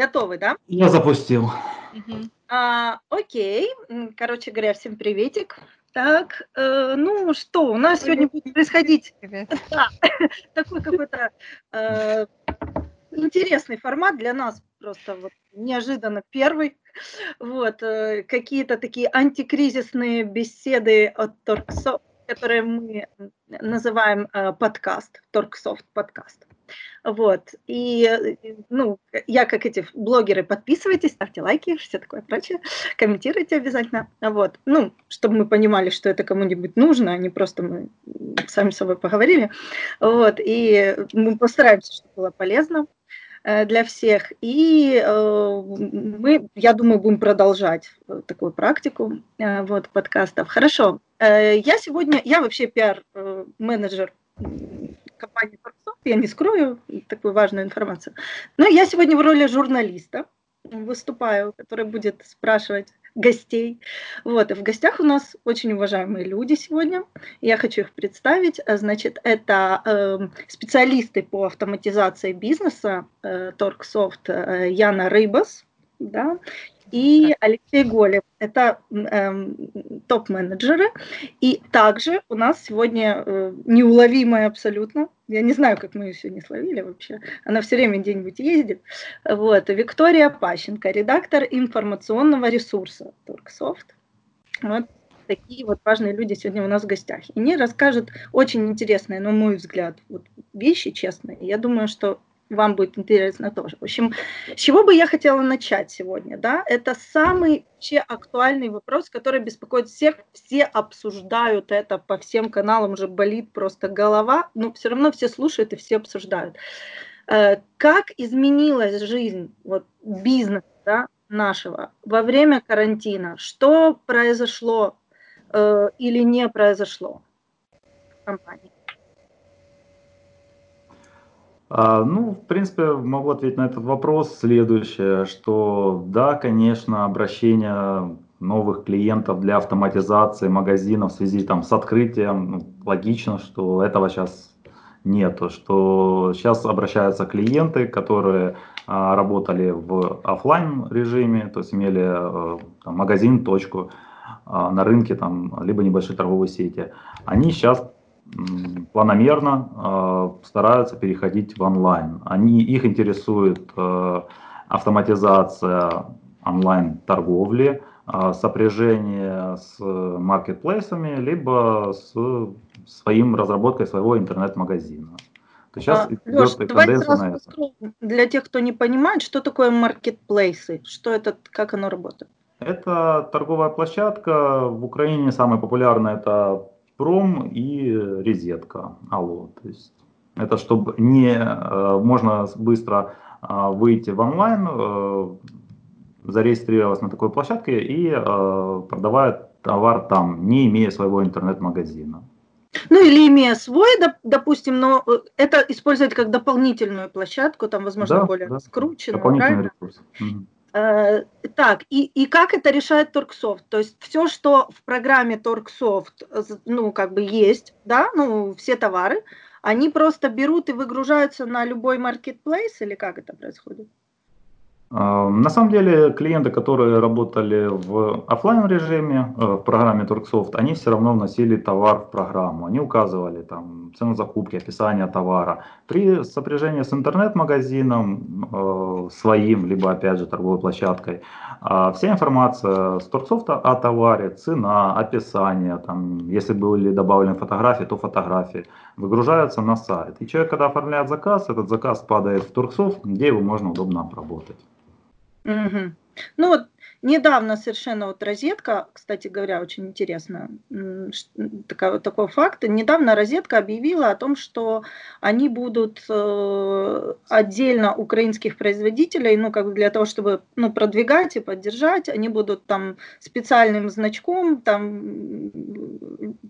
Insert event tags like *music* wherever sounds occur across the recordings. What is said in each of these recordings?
Готовы, да? Я запустил. Угу. А, окей. Короче говоря, всем приветик. Так, э, ну что, у нас сегодня будет происходить *laughs* да, *laughs* такой какой-то э, интересный формат для нас, просто вот неожиданно первый. Вот, э, какие-то такие антикризисные беседы от Торксофт, которые мы называем э, подкаст, Торксофт подкаст. Вот. И, ну, я как эти блогеры, подписывайтесь, ставьте лайки, все такое прочее, *laughs* комментируйте обязательно. Вот. Ну, чтобы мы понимали, что это кому-нибудь нужно, а не просто мы сами с собой поговорили. Вот. И мы постараемся, чтобы было полезно э, для всех. И э, мы, я думаю, будем продолжать такую практику э, вот, подкастов. Хорошо. Э, я сегодня, я вообще пиар-менеджер э, компании Торксофт, я не скрою такую важную информацию. Но я сегодня в роли журналиста выступаю, который будет спрашивать гостей. Вот, и в гостях у нас очень уважаемые люди сегодня. Я хочу их представить. Значит, это э, специалисты по автоматизации бизнеса э, Торксофт э, Яна Рыбас, да, и Алексей Голев. Это э, топ-менеджеры. И также у нас сегодня э, неуловимая абсолютно, я не знаю, как мы ее сегодня словили вообще, она все время где-нибудь ездит, вот, Виктория Пащенко, редактор информационного ресурса Торксофт. Вот такие вот важные люди сегодня у нас в гостях. И они расскажут очень интересные, на мой взгляд, вот вещи, честные. Я думаю, что вам будет интересно тоже. В общем, с чего бы я хотела начать сегодня, да, это самый вообще актуальный вопрос, который беспокоит всех, все обсуждают это по всем каналам, уже болит просто голова, но все равно все слушают и все обсуждают. Э, как изменилась жизнь, вот бизнес, да, нашего во время карантина? Что произошло э, или не произошло в компании? А, ну, в принципе, могу ответить на этот вопрос следующее, что да, конечно, обращение новых клиентов для автоматизации магазинов в связи там, с открытием, ну, логично, что этого сейчас нету, что сейчас обращаются клиенты, которые а, работали в офлайн режиме, то есть имели а, там, магазин, точку а, на рынке, там, либо небольшие торговые сети. Они сейчас планомерно э, стараются переходить в онлайн. Они, их интересует э, автоматизация онлайн-торговли, э, сопряжение с маркетплейсами, либо с своим разработкой своего интернет-магазина. То сейчас а, Леш, давайте сразу это. для тех, кто не понимает, что такое маркетплейсы, что это, как оно работает. Это торговая площадка. В Украине самая популярная это пром и резетка алло. То есть это чтобы не э, можно быстро э, выйти в онлайн, э, зарегистрироваться на такой площадке и продавать товар там, не имея своего интернет-магазина. Ну или имея свой, допустим, но это использовать как дополнительную площадку, там, возможно, да, более да. раскрученную. Дополнительный ресурс. Угу. Э, так, и, и как это решает Торксофт? То есть все, что в программе Торксофт, ну, как бы есть, да, ну, все товары, они просто берут и выгружаются на любой маркетплейс или как это происходит? На самом деле клиенты, которые работали в офлайн режиме э, в программе Торксофт, они все равно вносили товар в программу. Они указывали там цену закупки, описание товара. При сопряжении с интернет-магазином э, своим, либо опять же торговой площадкой, а вся информация с Торксофта о товаре, цена, описание, там, если были добавлены фотографии, то фотографии, выгружаются на сайт. И человек, когда оформляет заказ, этот заказ падает в Торксофт, где его можно удобно обработать. Угу. Ну вот недавно совершенно вот розетка, кстати говоря, очень интересно, такой, такой факт, недавно розетка объявила о том, что они будут э, отдельно украинских производителей, ну как бы для того, чтобы ну, продвигать и поддержать, они будут там специальным значком там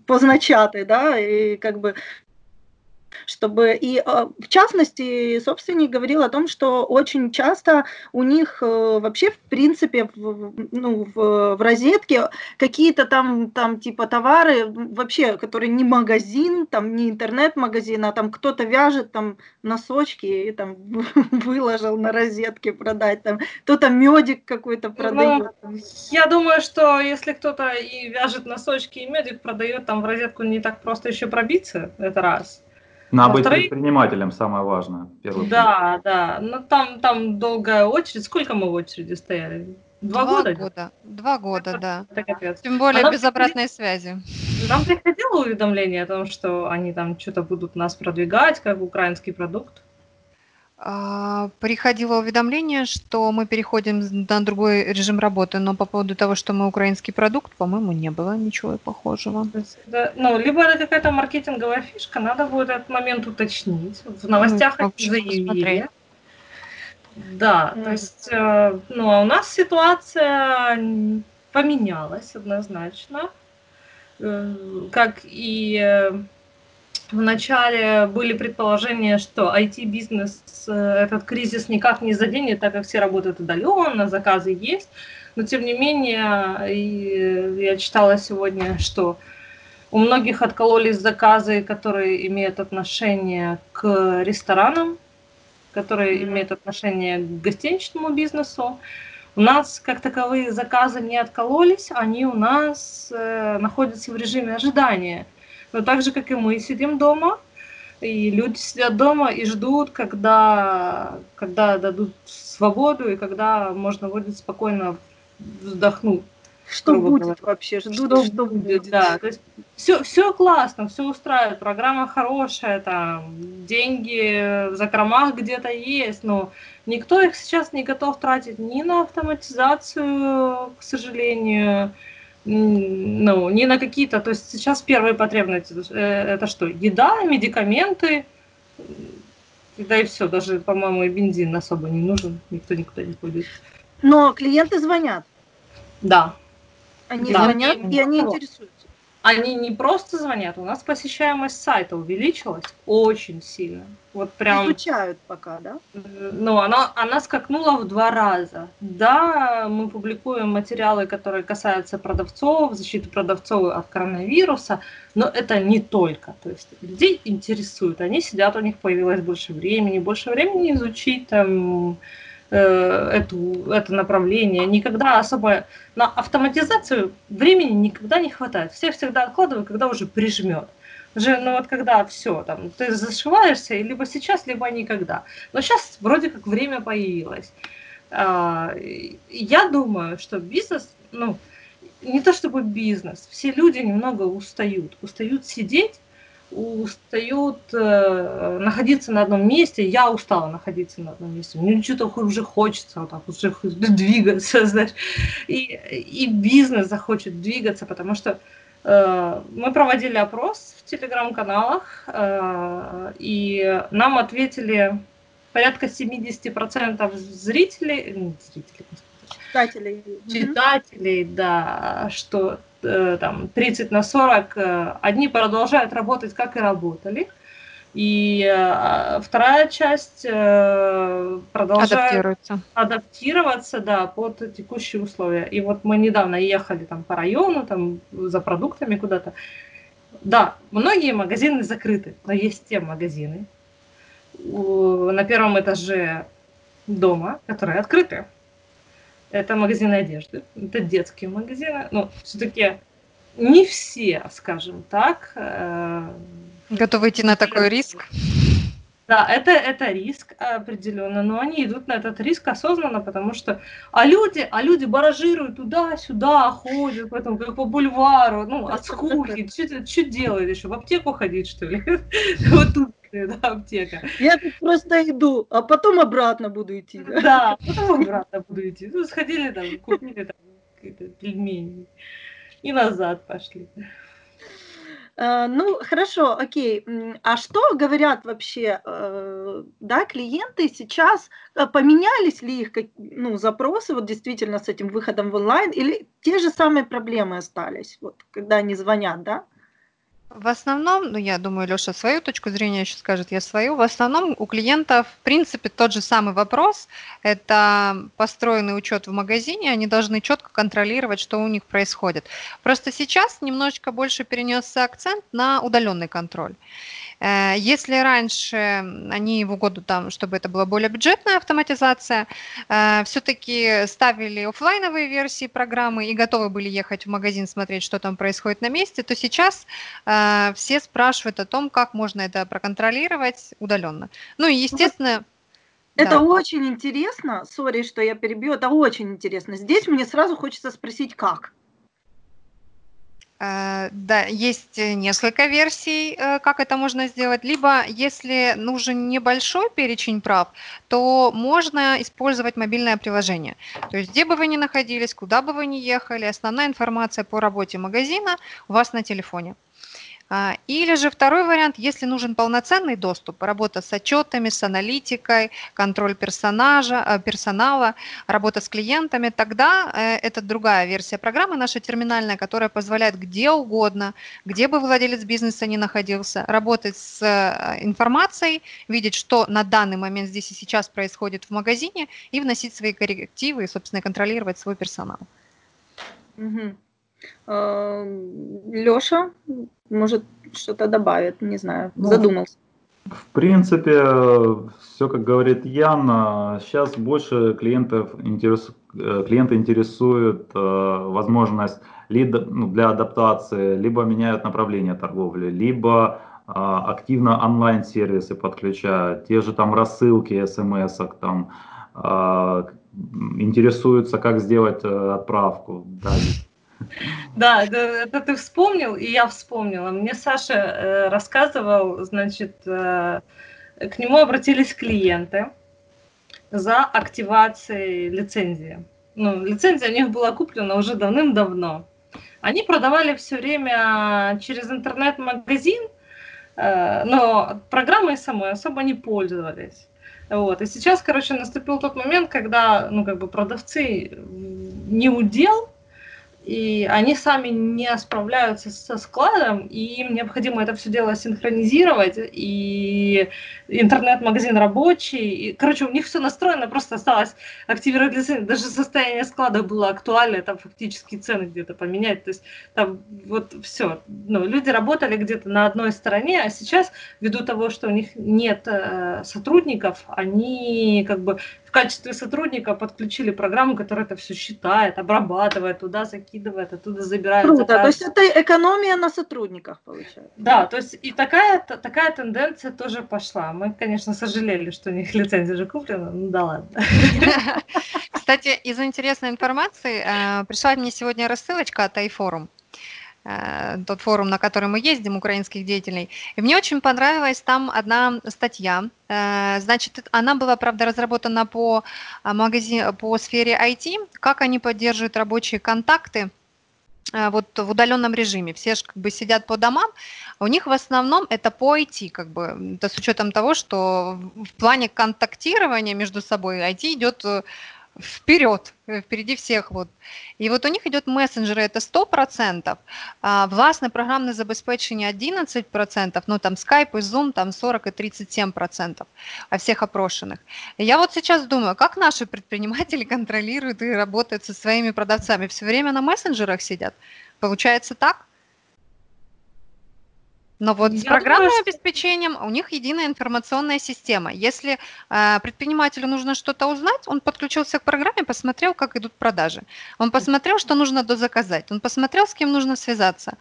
позначаты, да, и как бы чтобы и э, в частности собственник говорил о том, что очень часто у них э, вообще в принципе в, ну, в, в розетке какие-то там там типа товары вообще, которые не магазин, там не интернет-магазин, а там кто-то вяжет там носочки и там *laughs* выложил на розетке продать, там кто-то медик какой-то ну, продает. Ну, я думаю, что если кто-то и вяжет носочки и медик продает, там в розетку не так просто еще пробиться, это раз. Надо быть предпринимателем, самое важное. Первый да, пункт. да. Но ну, там, там долгая очередь. Сколько мы в очереди стояли? Два, Два года? года. Два года, это, да. Это капец. Тем более а без обратной связи. Нам приходило уведомление о том, что они там что-то будут нас продвигать, как украинский продукт? А, приходило уведомление, что мы переходим на другой режим работы, но по поводу того, что мы украинский продукт, по-моему, не было ничего похожего. Да, ну, либо это какая-то маркетинговая фишка, надо будет этот момент уточнить. В новостях ну, заявили. Посмотреть. Да, mm. то есть, э, ну, а у нас ситуация поменялась однозначно, э, как и э, Вначале были предположения, что IT-бизнес э, этот кризис никак не заденет, так как все работают удаленно, заказы есть. Но тем не менее, я читала сегодня, что у многих откололись заказы, которые имеют отношение к ресторанам, которые mm-hmm. имеют отношение к гостиничному бизнесу. У нас как таковые заказы не откололись, они у нас э, находятся в режиме ожидания. Но так же, как и мы сидим дома, и люди сидят дома и ждут, когда, когда дадут свободу и когда можно будет спокойно вздохнуть. Что будет говоря. вообще? Ждут, что, что будет. Да, то есть все, все классно, все устраивает, программа хорошая, там, деньги в закромах где-то есть, но никто их сейчас не готов тратить ни на автоматизацию, к сожалению, ну, не на какие-то, то есть сейчас первые потребности, э, это что, еда, медикаменты, да и все, даже, по-моему, и бензин особо не нужен, никто никуда не ходит. Но клиенты звонят. Да. Они да. звонят, и они интересуются они не просто звонят, у нас посещаемость сайта увеличилась очень сильно. Вот прям... Изучают пока, да? Ну, она, она скакнула в два раза. Да, мы публикуем материалы, которые касаются продавцов, защиты продавцов от коронавируса, но это не только. То есть людей интересует, они сидят, у них появилось больше времени, больше времени изучить там Э, эту, это направление, никогда особо на автоматизацию времени никогда не хватает. Все всегда откладывают, когда уже прижмет. Уже, ну вот когда все, там, ты зашиваешься, либо сейчас, либо никогда. Но сейчас вроде как время появилось. А, я думаю, что бизнес, ну, не то чтобы бизнес, все люди немного устают. Устают сидеть устают э, находиться на одном месте. Я устала находиться на одном месте. Мне что-то уже хочется вот так уже *laughs* двигаться, знаешь. И, и бизнес захочет двигаться, потому что э, мы проводили опрос в телеграм-каналах, э, и нам ответили порядка 70% зрителей, зрителей, читателей, читателей, да, что Э, там 30 на 40, э, одни продолжают работать, как и работали, и э, вторая часть продолжает адаптироваться да, под текущие условия. И вот мы недавно ехали там по району, там за продуктами куда-то. Да, многие магазины закрыты, но есть те магазины на первом этаже дома, которые открыты это магазины одежды, это детские магазины. Но все-таки не все, скажем так. Э, Готовы идти на такой риск? Да, это, это риск определенно, но они идут на этот риск осознанно, потому что, а люди, а люди баражируют туда-сюда, ходят, потом как по бульвару, ну, от скуки, что делают еще, в аптеку ходить, что ли? *laughs* Вот тут *laughs* да, аптека. Я тут просто иду, а потом обратно буду идти. Да, да потом обратно буду идти. Ну, сходили там, купили там пельмени и назад пошли. Uh, ну, хорошо, окей. А что говорят вообще, uh, да, клиенты сейчас? Uh, поменялись ли их ну, запросы вот действительно с этим выходом в онлайн или те же самые проблемы остались, вот, когда они звонят, да? В основном, ну я думаю, Леша свою точку зрения еще скажет, я свою. В основном у клиентов, в принципе, тот же самый вопрос. Это построенный учет в магазине, они должны четко контролировать, что у них происходит. Просто сейчас немножечко больше перенесся акцент на удаленный контроль. Э, если раньше они в угоду там, чтобы это была более бюджетная автоматизация, э, все-таки ставили офлайновые версии программы и готовы были ехать в магазин смотреть, что там происходит на месте, то сейчас э, все спрашивают о том, как можно это проконтролировать удаленно. Ну и естественно. Это да. очень интересно, сори, что я перебью, это очень интересно. Здесь мне сразу хочется спросить, как. Э, да, есть несколько версий, э, как это можно сделать. Либо, если нужен небольшой перечень прав, то можно использовать мобильное приложение. То есть, где бы вы ни находились, куда бы вы ни ехали, основная информация по работе магазина у вас на телефоне. А, или же второй вариант, если нужен полноценный доступ, работа с отчетами, с аналитикой, контроль персонажа, э, персонала, работа с клиентами, тогда э, это другая версия программы, наша терминальная, которая позволяет где угодно, где бы владелец бизнеса ни находился, работать с э, информацией, видеть, что на данный момент здесь и сейчас происходит в магазине, и вносить свои коррективы и, собственно, контролировать свой персонал. Угу. Леша, может, что-то добавит, не знаю, ну, задумался. В принципе, все, как говорит Ян, сейчас больше клиентов интерес, э, клиенты интересует э, возможность ну, для адаптации, либо меняют направление торговли, либо э, активно онлайн-сервисы подключают, те же там рассылки смс там, э, интересуются, как сделать э, отправку. Да, да, это ты вспомнил, и я вспомнила. Мне Саша э, рассказывал, значит, э, к нему обратились клиенты за активацией лицензии. Ну, лицензия у них была куплена уже давным-давно. Они продавали все время через интернет-магазин, э, но программой самой особо не пользовались. Вот. И сейчас, короче, наступил тот момент, когда, ну, как бы продавцы не удел, и они сами не справляются со складом, и им необходимо это все дело синхронизировать, и интернет-магазин рабочий, и, короче, у них все настроено, просто осталось активировать лицензию, даже состояние склада было актуально, там фактически цены где-то поменять, то есть там вот все, ну, люди работали где-то на одной стороне, а сейчас, ввиду того, что у них нет э, сотрудников, они как бы в качестве сотрудника подключили программу, которая это все считает, обрабатывает, туда закидывает, оттуда забирает. Круто, заказ. то есть это экономия на сотрудниках получается. Да, то есть и такая, такая тенденция тоже пошла. Мы, конечно, сожалели, что у них *laughs* лицензия уже куплена, ну да ладно. *laughs* Кстати, из интересной информации э, пришла мне сегодня рассылочка от iForum. Э, тот форум, на который мы ездим, украинских деятелей. И мне очень понравилась там одна статья. Э, значит, она была, правда, разработана по, магазин, по сфере IT, как они поддерживают рабочие контакты вот в удаленном режиме. Все же как бы сидят по домам, у них в основном это по IT, как бы, это с учетом того, что в плане контактирования между собой IT идет вперед, э, впереди всех. Вот. И вот у них идет мессенджеры, это 100%, а властне программне забезпечення 11%, ну там Skype и Zoom там 40 и 37% а всех опрошенных. Я вот сейчас думаю, как наши предприниматели контролируют и работают со своими продавцами? Все время на мессенджерах сидят? Получается так? Но вот Я с программным думаю, обеспечением у них единая информационная система. Если э, предпринимателю нужно что-то узнать, он подключился к программе, посмотрел, как идут продажи. Он посмотрел, что нужно дозаказать. Он посмотрел, с кем нужно связаться.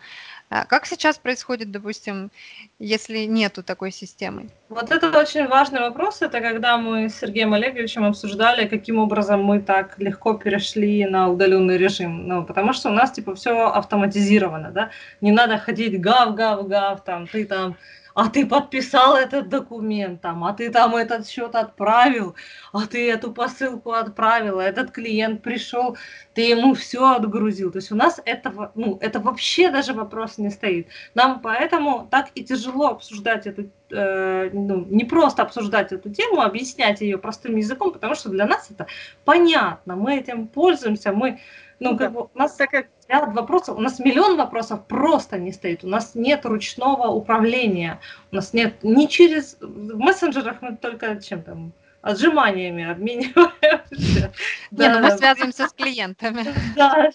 А как сейчас происходит, допустим, если нету такой системы? Вот это очень важный вопрос. Это когда мы с Сергеем Олеговичем обсуждали, каким образом мы так легко перешли на удаленный режим. Ну, потому что у нас типа все автоматизировано, да. Не надо ходить гав-гав-гав, там, ты там а ты подписал этот документ, там, а ты там этот счет отправил, а ты эту посылку отправил, а этот клиент пришел, ты ему все отгрузил. То есть у нас этого, ну, это вообще даже вопрос не стоит. Нам поэтому так и тяжело обсуждать эту, э, ну, не просто обсуждать эту тему, объяснять ее простым языком, потому что для нас это понятно, мы этим пользуемся, мы, ну, как бы, у нас так как ряд вопросов, у нас миллион вопросов просто не стоит, у нас нет ручного управления, у нас нет ни через, в мессенджерах мы только чем там, отжиманиями обмениваемся. *laughs* Не, ну мы связываемся с клиентами. *laughs* Да,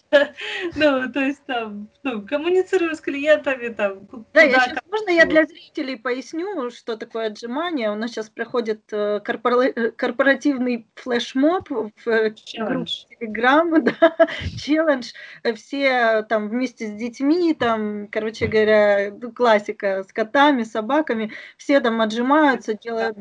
ну, то есть там, ну, коммуницируем с клиентами, там. Да, я сейчас, можно я для зрителей поясню, что такое отжимание? У нас сейчас проходит э, э, корпоративный флешмоб в э, Телеграм, *laughs* да, челлендж. Все там вместе с детьми, там, короче говоря, классика с котами, собаками, все там отжимаются, делают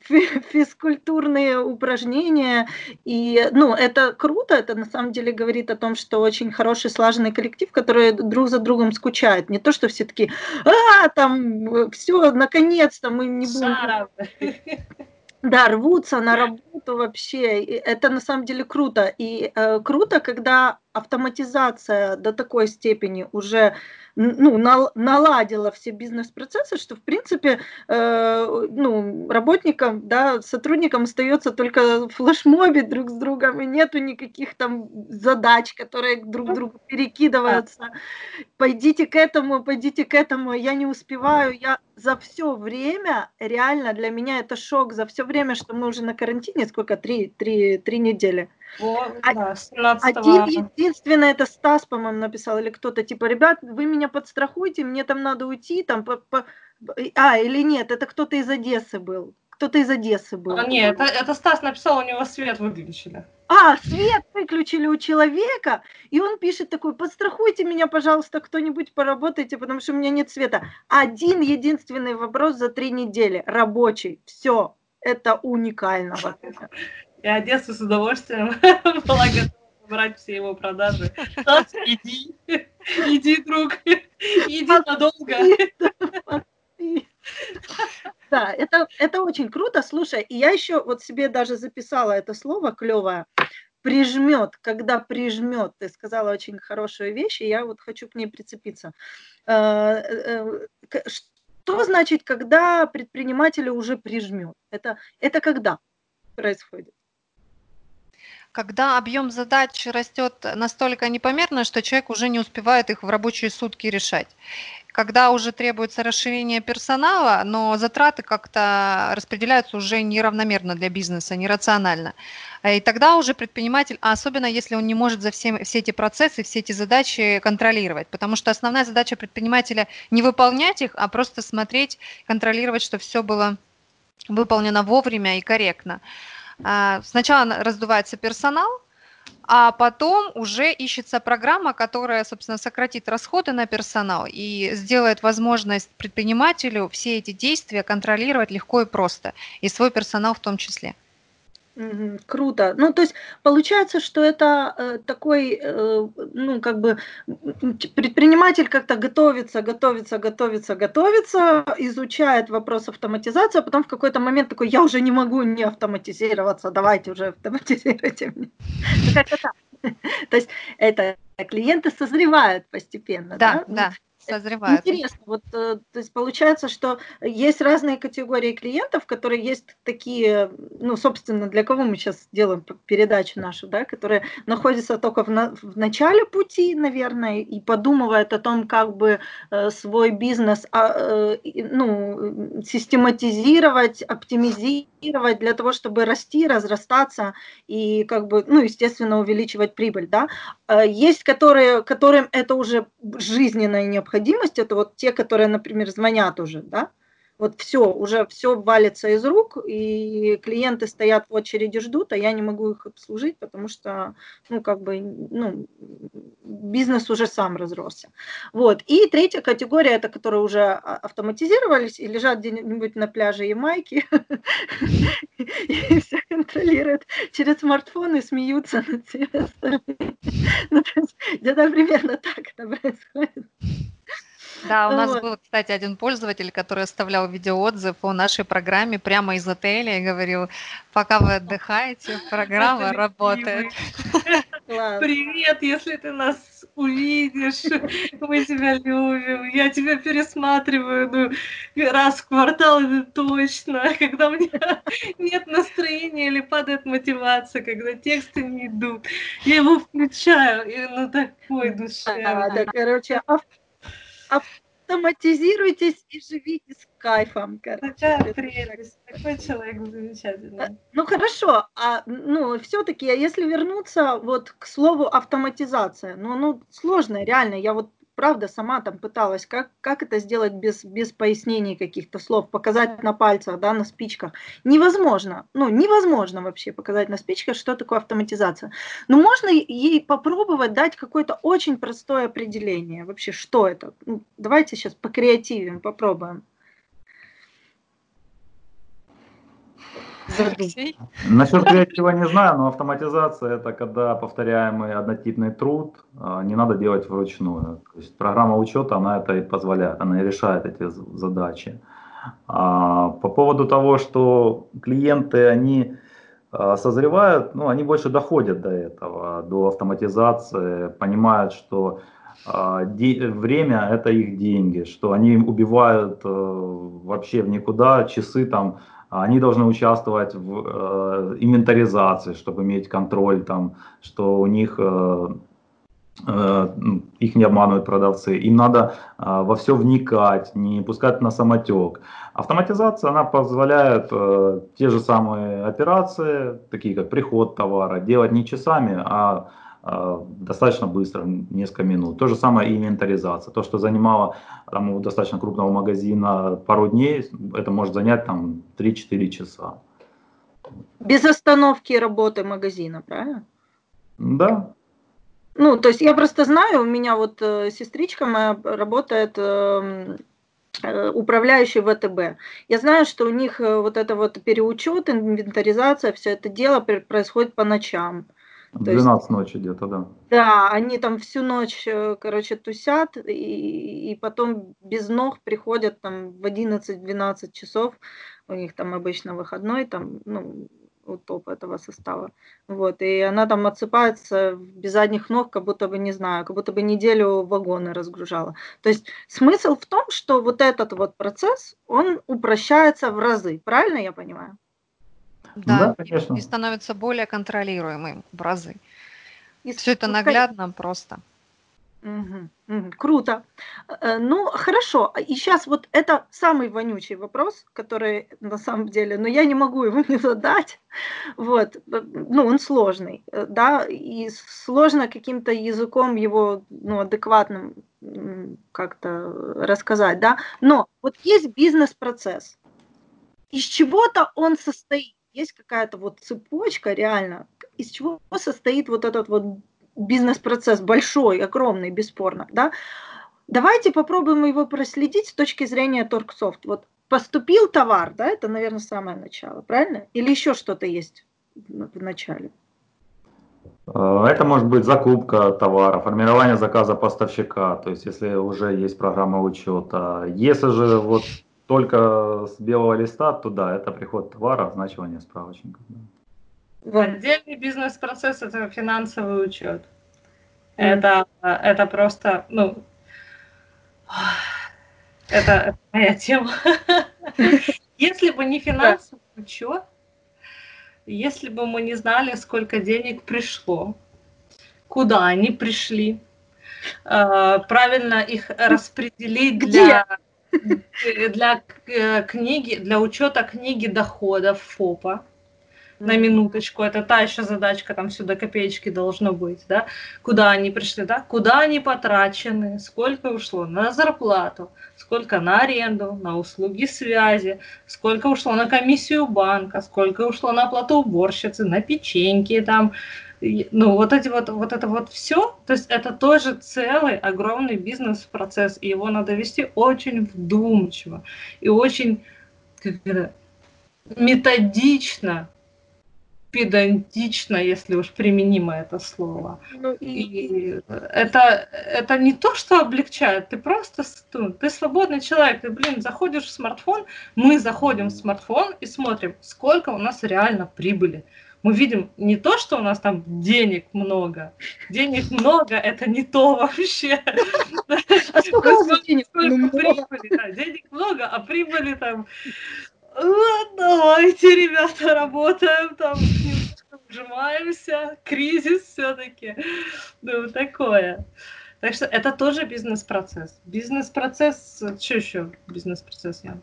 физкультурные упражнения. И, ну, это круто, это на самом деле говорит о том, что очень хороший слаженный коллектив, который друг за другом скучает. Не то, что все таки а, там, все, наконец-то мы не будем... Да, рвутся на работу вообще. Это на самом деле круто. И э, круто, когда автоматизация до такой степени уже ну, наладила все бизнес-процессы, что, в принципе, э, ну, работникам, да, сотрудникам остается только флешмобить друг с другом, и нету никаких там задач, которые друг другу перекидываются. Пойдите к этому, пойдите к этому, я не успеваю. Я за все время, реально для меня это шок, за все время, что мы уже на карантине, сколько, три, три, три недели, вот, а, да, 17 Один единственный, это Стас, по-моему, написал, или кто-то, типа, ребят, вы меня подстрахуйте, мне там надо уйти, там, по, по... а, или нет, это кто-то из Одессы был, кто-то из Одессы был. А, нет, это, это Стас написал, у него свет выключили. А, свет выключили у человека, и он пишет такой, подстрахуйте меня, пожалуйста, кто-нибудь поработайте, потому что у меня нет света. Один единственный вопрос за три недели, рабочий, все, это уникально. И Одессу с удовольствием *laughs* была готова брать все его продажи. Иди, *laughs* иди, друг, *laughs* иди надолго. Да, это, это очень круто. Слушай, и я еще вот себе даже записала это слово клевое. Прижмет, когда прижмет. Ты сказала очень хорошую вещь, и я вот хочу к ней прицепиться. Э, э, что значит, когда предпринимателя уже прижмет? Это, это когда происходит? Когда объем задач растет настолько непомерно, что человек уже не успевает их в рабочие сутки решать. Когда уже требуется расширение персонала, но затраты как-то распределяются уже неравномерно для бизнеса, нерационально. И тогда уже предприниматель, а особенно если он не может за все, все эти процессы, все эти задачи контролировать, потому что основная задача предпринимателя не выполнять их, а просто смотреть, контролировать, что все было выполнено вовремя и корректно. А, сначала раздувается персонал, а потом уже ищется программа, которая, собственно, сократит расходы на персонал и сделает возможность предпринимателю все эти действия контролировать легко и просто, и свой персонал в том числе. Круто. Ну, то есть получается, что это э, такой, э, ну, как бы предприниматель как-то готовится, готовится, готовится, готовится, изучает вопрос автоматизации, а потом в какой-то момент такой, я уже не могу не автоматизироваться, давайте уже автоматизируйте мне. *laughs* То есть это клиенты созревают постепенно. Да, да. Созревают. Интересно, вот э, то есть получается, что есть разные категории клиентов, которые есть такие, ну, собственно, для кого мы сейчас делаем передачу нашу, да, которые находятся только в, на, в начале пути, наверное, и подумывают о том, как бы э, свой бизнес, а, э, ну, систематизировать, оптимизировать для того, чтобы расти, разрастаться и, как бы, ну, естественно, увеличивать прибыль, да. Есть которые, которым это уже жизненная необходимость необходимость, это вот те, которые, например, звонят уже, да, вот все, уже все валится из рук, и клиенты стоят в очереди, ждут, а я не могу их обслужить, потому что, ну, как бы, ну, бизнес уже сам разросся. Вот. И третья категория, это которые уже автоматизировались и лежат где-нибудь на пляже Ямайки, *laughs* и все контролируют через смартфон и смеются над всеми ну, примерно так это происходит. Да, у нас вот. был, кстати, один пользователь, который оставлял видеоотзыв о нашей программе прямо из отеля и говорил, пока вы отдыхаете, программа работает. Привет, если ты нас увидишь, мы тебя любим, я тебя пересматриваю ну, раз в квартал, это точно, *laughs* когда у меня нет настроения или падает мотивация, когда тексты не идут, я его включаю, и ну такой душе. Да, да, короче, автоматизируйтесь и живите с кайфом. Такая прелесть, такой человек замечательный. Ну хорошо, а ну все-таки, а если вернуться вот к слову автоматизация, ну, ну сложно, реально, я вот правда сама там пыталась, как, как это сделать без, без пояснений каких-то слов, показать на пальцах, да, на спичках. Невозможно, ну, невозможно вообще показать на спичках, что такое автоматизация. Но можно ей попробовать дать какое-то очень простое определение. Вообще, что это? Ну, давайте сейчас покреативим, попробуем. Насчет креатива не знаю, но автоматизация это когда повторяемый однотипный труд а, не надо делать вручную. То есть программа учета, она это и позволяет, она и решает эти задачи. А, по поводу того, что клиенты, они а, созревают, ну, они больше доходят до этого, до автоматизации, понимают, что время это их деньги, что они убивают вообще в никуда часы там они должны участвовать в э, инвентаризации, чтобы иметь контроль, там, что у них э, э, их не обманывают продавцы. Им надо э, во все вникать, не пускать на самотек. Автоматизация, она позволяет э, те же самые операции, такие как приход товара, делать не часами, а достаточно быстро, несколько минут. То же самое и инвентаризация. То, что занимало там, у достаточно крупного магазина пару дней, это может занять там 3-4 часа. Без остановки работы магазина, правильно? Да. Ну, то есть я просто знаю, у меня вот э, сестричка моя работает э, э управляющий ВТБ. Я знаю, что у них э, вот это вот переучет, инвентаризация, все это дело происходит по ночам. В 12 есть, ночи где-то, да. Да, они там всю ночь, э, короче, тусят, и, и потом без ног приходят там в 11-12 часов, у них там обычно выходной, там, ну, у топ этого состава. Вот, и она там отсыпается без задних ног, как будто бы, не знаю, как будто бы неделю вагоны разгружала. То есть смысл в том, что вот этот вот процесс, он упрощается в разы, правильно я понимаю? Да, да конечно. и становится более контролируемым в разы. И Все это наглядно просто. Угу, угу, круто. Э, ну, хорошо. И сейчас вот это самый вонючий вопрос, который на самом деле, но я не могу его не задать. Вот, э, ну, он сложный, э, да, и сложно каким-то языком его, ну, адекватным как-то рассказать, да. Но вот есть бизнес-процесс. Из чего-то он состоит есть какая-то вот цепочка реально, из чего состоит вот этот вот бизнес-процесс большой, огромный, бесспорно, да, давайте попробуем его проследить с точки зрения Торксофт. Вот поступил товар, да, это, наверное, самое начало, правильно? Или еще что-то есть в начале? Э, это может быть закупка товара, формирование заказа поставщика, то есть если уже есть программа учета. Если же вот только с белого листа, то да, это приход товара, означивание справочников. Да. Отдельный бизнес-процесс – это финансовый учет. Это, это просто, ну, это, это моя тема. Если бы не финансовый учет, если бы мы не знали, сколько денег пришло, куда они пришли, э, правильно их распределить для *laughs* для э, книги, для учета книги доходов ФОПа, на минуточку, это та еще задачка, там сюда копеечки должно быть, да, куда они пришли, да, куда они потрачены, сколько ушло на зарплату, сколько на аренду, на услуги связи, сколько ушло на комиссию банка, сколько ушло на оплату уборщицы, на печеньки там, ну, вот эти вот, вот это вот все, то есть это тоже целый огромный бизнес-процесс, и его надо вести очень вдумчиво и очень как это, методично, педантично, если уж применимо это слово. Ну, и... и это, это не то, что облегчает, ты просто ну, ты свободный человек, ты, блин, заходишь в смартфон, мы заходим в смартфон и смотрим, сколько у нас реально прибыли мы видим не то, что у нас там денег много. Денег много – это не то вообще. А сколько у вас денег? Ну, денег много, а прибыли там давайте, ребята, работаем, там ужимаемся, кризис все-таки. Ну, такое. Так что это тоже бизнес-процесс. Бизнес-процесс, что еще бизнес-процесс, я?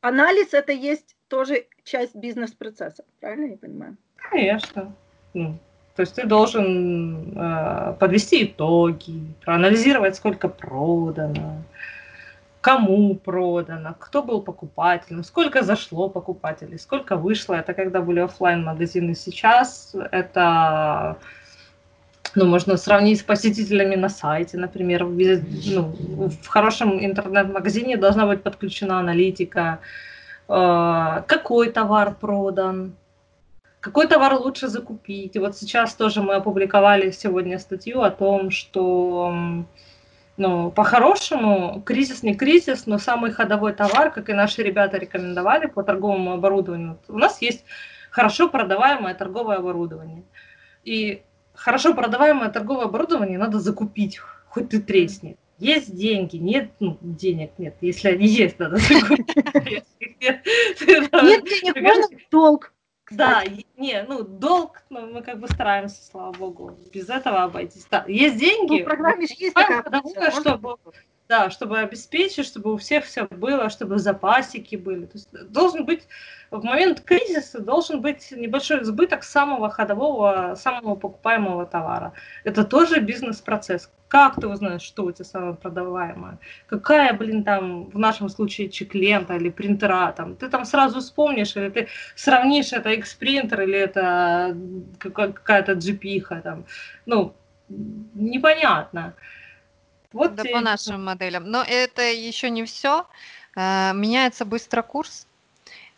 Анализ это есть тоже часть бизнес-процесса, правильно я понимаю? Конечно. Ну, то есть ты должен э, подвести итоги, проанализировать, сколько продано, кому продано, кто был покупателем, сколько зашло покупателей, сколько вышло. Это когда были офлайн магазины Сейчас это ну, можно сравнить с посетителями на сайте, например. Ну, в хорошем интернет-магазине должна быть подключена аналитика, э, какой товар продан, какой товар лучше закупить. И вот сейчас тоже мы опубликовали сегодня статью о том, что ну, по-хорошему, кризис не кризис, но самый ходовой товар, как и наши ребята рекомендовали по торговому оборудованию, у нас есть хорошо продаваемое торговое оборудование. И хорошо продаваемое торговое оборудование надо закупить, хоть ты тресни. Есть деньги, нет ну, денег, нет. Если они есть, надо закупить. *laughs* Нет денег, можно долг. Да, не, ну долг, ну, мы как бы стараемся, слава богу, без этого обойтись. Да, есть деньги. Ну, в программе же есть такая функция, чтобы, да, чтобы обеспечить, чтобы у всех все было, чтобы запасики были. То есть должен быть в момент кризиса должен быть небольшой избыток самого ходового, самого покупаемого товара. Это тоже бизнес-процесс. Как ты узнаешь, что у тебя самое продаваемое? Какая, блин, там в нашем случае чек-лента или принтера? Там, ты там сразу вспомнишь, или ты сравнишь, это X-принтер или это какая-то GP. Там. Ну, непонятно. Вот да, по нашим моделям. Но это еще не все. Э, меняется быстро курс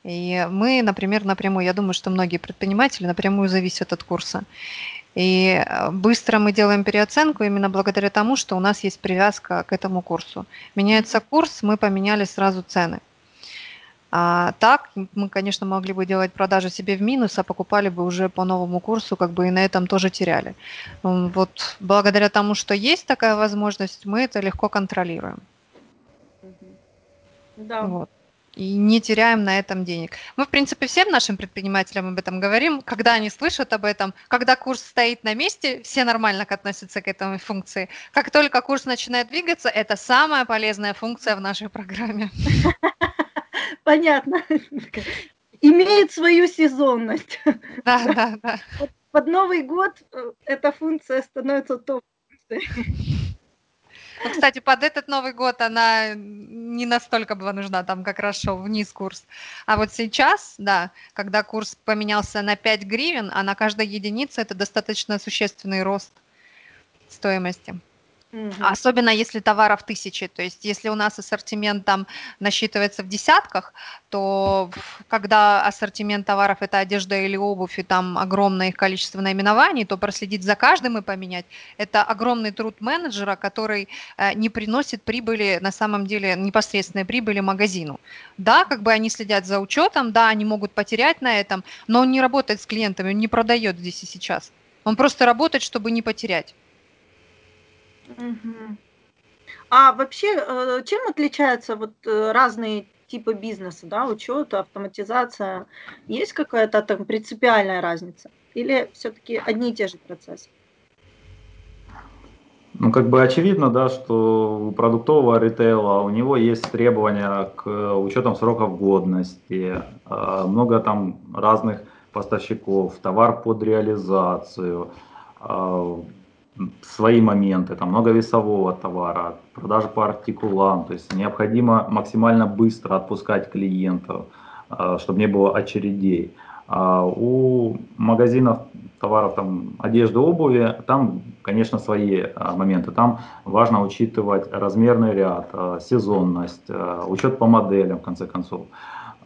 и мы, например, напрямую, я думаю, что многие предприниматели напрямую зависят от курса. И э, быстро мы делаем переоценку именно благодаря тому, что у нас есть привязка к этому курсу. Меняется курс, мы поменяли сразу цены. А так мы, конечно, могли бы делать продажи себе в минус, а покупали бы уже по новому курсу, как бы и на этом тоже теряли. Вот благодаря тому, что есть такая возможность, мы это легко контролируем. Да. Вот и не теряем на этом денег. Мы, в принципе, всем нашим предпринимателям об этом говорим, когда они слышат об этом, когда курс стоит на месте, все нормально относятся к этой функции. Как только курс начинает двигаться, это самая полезная функция в нашей программе. *laughs* Понятно. Имеет свою сезонность. Да, да, да. Под Новый год э, эта функция становится топ-функцией. Ну, кстати, под этот Новый год она не настолько была нужна, там как раз шел вниз курс. А вот сейчас, да, когда курс поменялся на 5 гривен, а на каждой единице это достаточно существенный рост стоимости. Угу. Особенно если товаров тысячи. То есть если у нас ассортимент там насчитывается в десятках, то когда ассортимент товаров это одежда или обувь, и там огромное их количество наименований, то проследить за каждым и поменять – это огромный труд менеджера, который э, не приносит прибыли, на самом деле непосредственной прибыли магазину. Да, как бы они следят за учетом, да, они могут потерять на этом, но он не работает с клиентами, он не продает здесь и сейчас. Он просто работает, чтобы не потерять. А вообще, э, чем отличаются вот э, разные типы бизнеса, да, учет, автоматизация? Есть какая-то там принципиальная разница? Или все-таки одни и те же процессы? Ну, как бы очевидно, да, что у продуктового ритейла у него есть требования к учетам сроков годности, э, много там разных поставщиков, товар под реализацию, свои моменты, там много весового товара, продажи по артикулам, то есть необходимо максимально быстро отпускать клиентов, а, чтобы не было очередей. А у магазинов товаров там одежды, обуви, там, конечно, свои а, моменты. Там важно учитывать размерный ряд, сезонность, учет по моделям, в конце концов.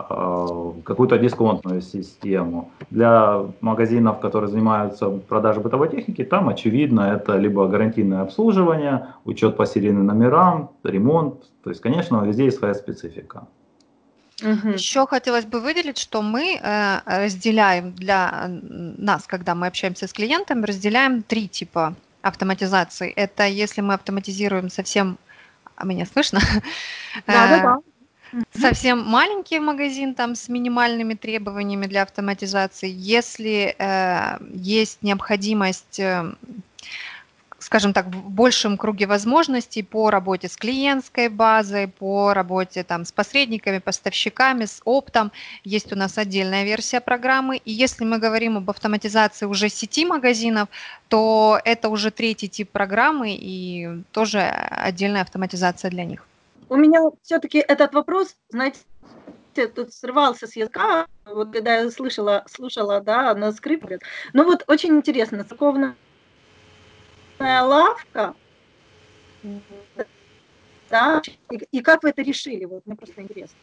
Э, какую-то дисконтную систему. Для магазинов, которые занимаются продажей бытовой техники, там, очевидно, это либо гарантийное Угу. Еще хотелось бы выделить, что мы э, разделяем для нас, когда мы общаемся с клиентами, разделяем три типа автоматизации. Это если мы автоматизируем совсем... А меня слышно? Да, да, да. Совсем маленький магазин там с минимальными требованиями для автоматизации. Если э, есть необходимость э, скажем так, в большем круге возможностей по работе с клиентской базой, по работе там, с посредниками, поставщиками, с оптом. Есть у нас отдельная версия программы. И если мы говорим об автоматизации уже сети магазинов, то это уже третий тип программы и тоже отдельная автоматизация для них. У меня все-таки этот вопрос, знаете, тут срывался с языка, вот когда я слышала, слушала, да, на скрипке. Ну вот очень интересно, церковная лавка, да, и, как вы это решили? Вот мне просто интересно.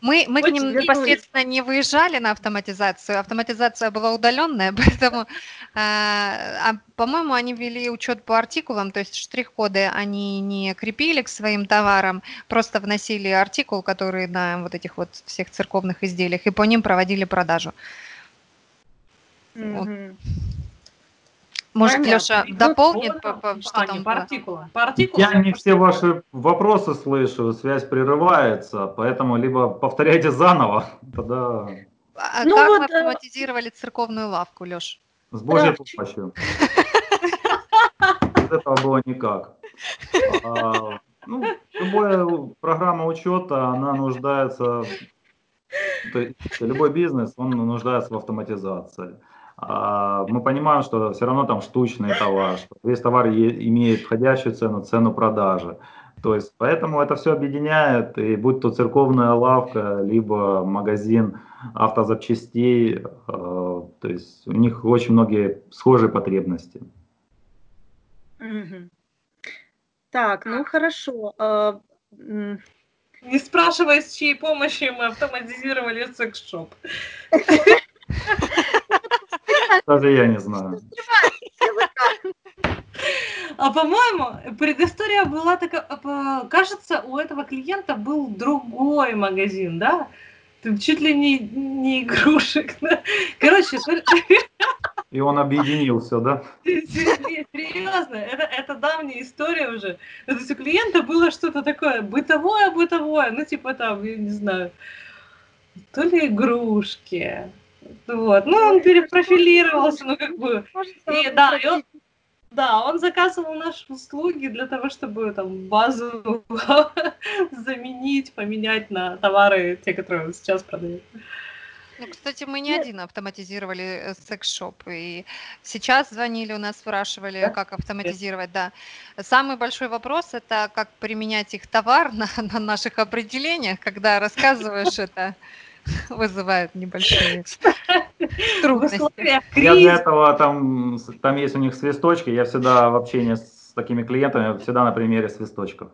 Мы, мы к ним непосредственно не выезжали на автоматизацию. Автоматизация была удаленная, *laughs* поэтому, а, а, по-моему, они вели учет по артикулам, то есть штрих-коды они не крепили к своим товарам, просто вносили артикул, который на вот этих вот всех церковных изделиях, и по ним проводили продажу. Вот. Может, Понятно. Леша дополнит, по, по, что а, там. По артикулам. Я не все ваши вопросы слышу, связь прерывается, поэтому либо повторяйте заново, *laughs* тогда... А ну как вот, мы э, автоматизировали церковную лавку, Леш? С Божьей да. помощью. *laughs* Без этого было никак. А, ну, любая программа учета, она нуждается, любой бизнес, он нуждается в автоматизации. А, мы понимаем, что все равно там штучный товар, что весь товар имеет входящую цену, цену продажи. То есть поэтому это все объединяет, и будь то церковная лавка, либо магазин автозапчастей, э, то есть у них очень многие схожие потребности. Так, ну хорошо. А, Не спрашивай, с чьей помощью мы автоматизировали секс-шоп. *laughs* *laughs* Даже я не знаю. А по-моему, предыстория была такая, а, кажется, у этого клиента был другой магазин, да? Чуть ли не, не игрушек. Да? Короче, и он объединился, да? Серьезно, это, это давняя история уже. То есть у клиента было что-то такое бытовое-бытовое, ну типа там, я не знаю, то ли игрушки, вот. Ну, он перепрофилировался, ну, как бы. И, да, и он, да, он заказывал наши услуги для того, чтобы там базу *laughs* заменить, поменять на товары, те, которые он сейчас продает. Ну, кстати, мы не один автоматизировали э, секс-шоп. И сейчас звонили у нас, спрашивали, как автоматизировать. Да. Самый большой вопрос это как применять их товар *laughs* на, на наших определениях, когда рассказываешь это *laughs* вызывает небольшие *laughs* трудности. Я для этого, там, там есть у них свисточки, я всегда в общении с такими клиентами, всегда на примере свисточков.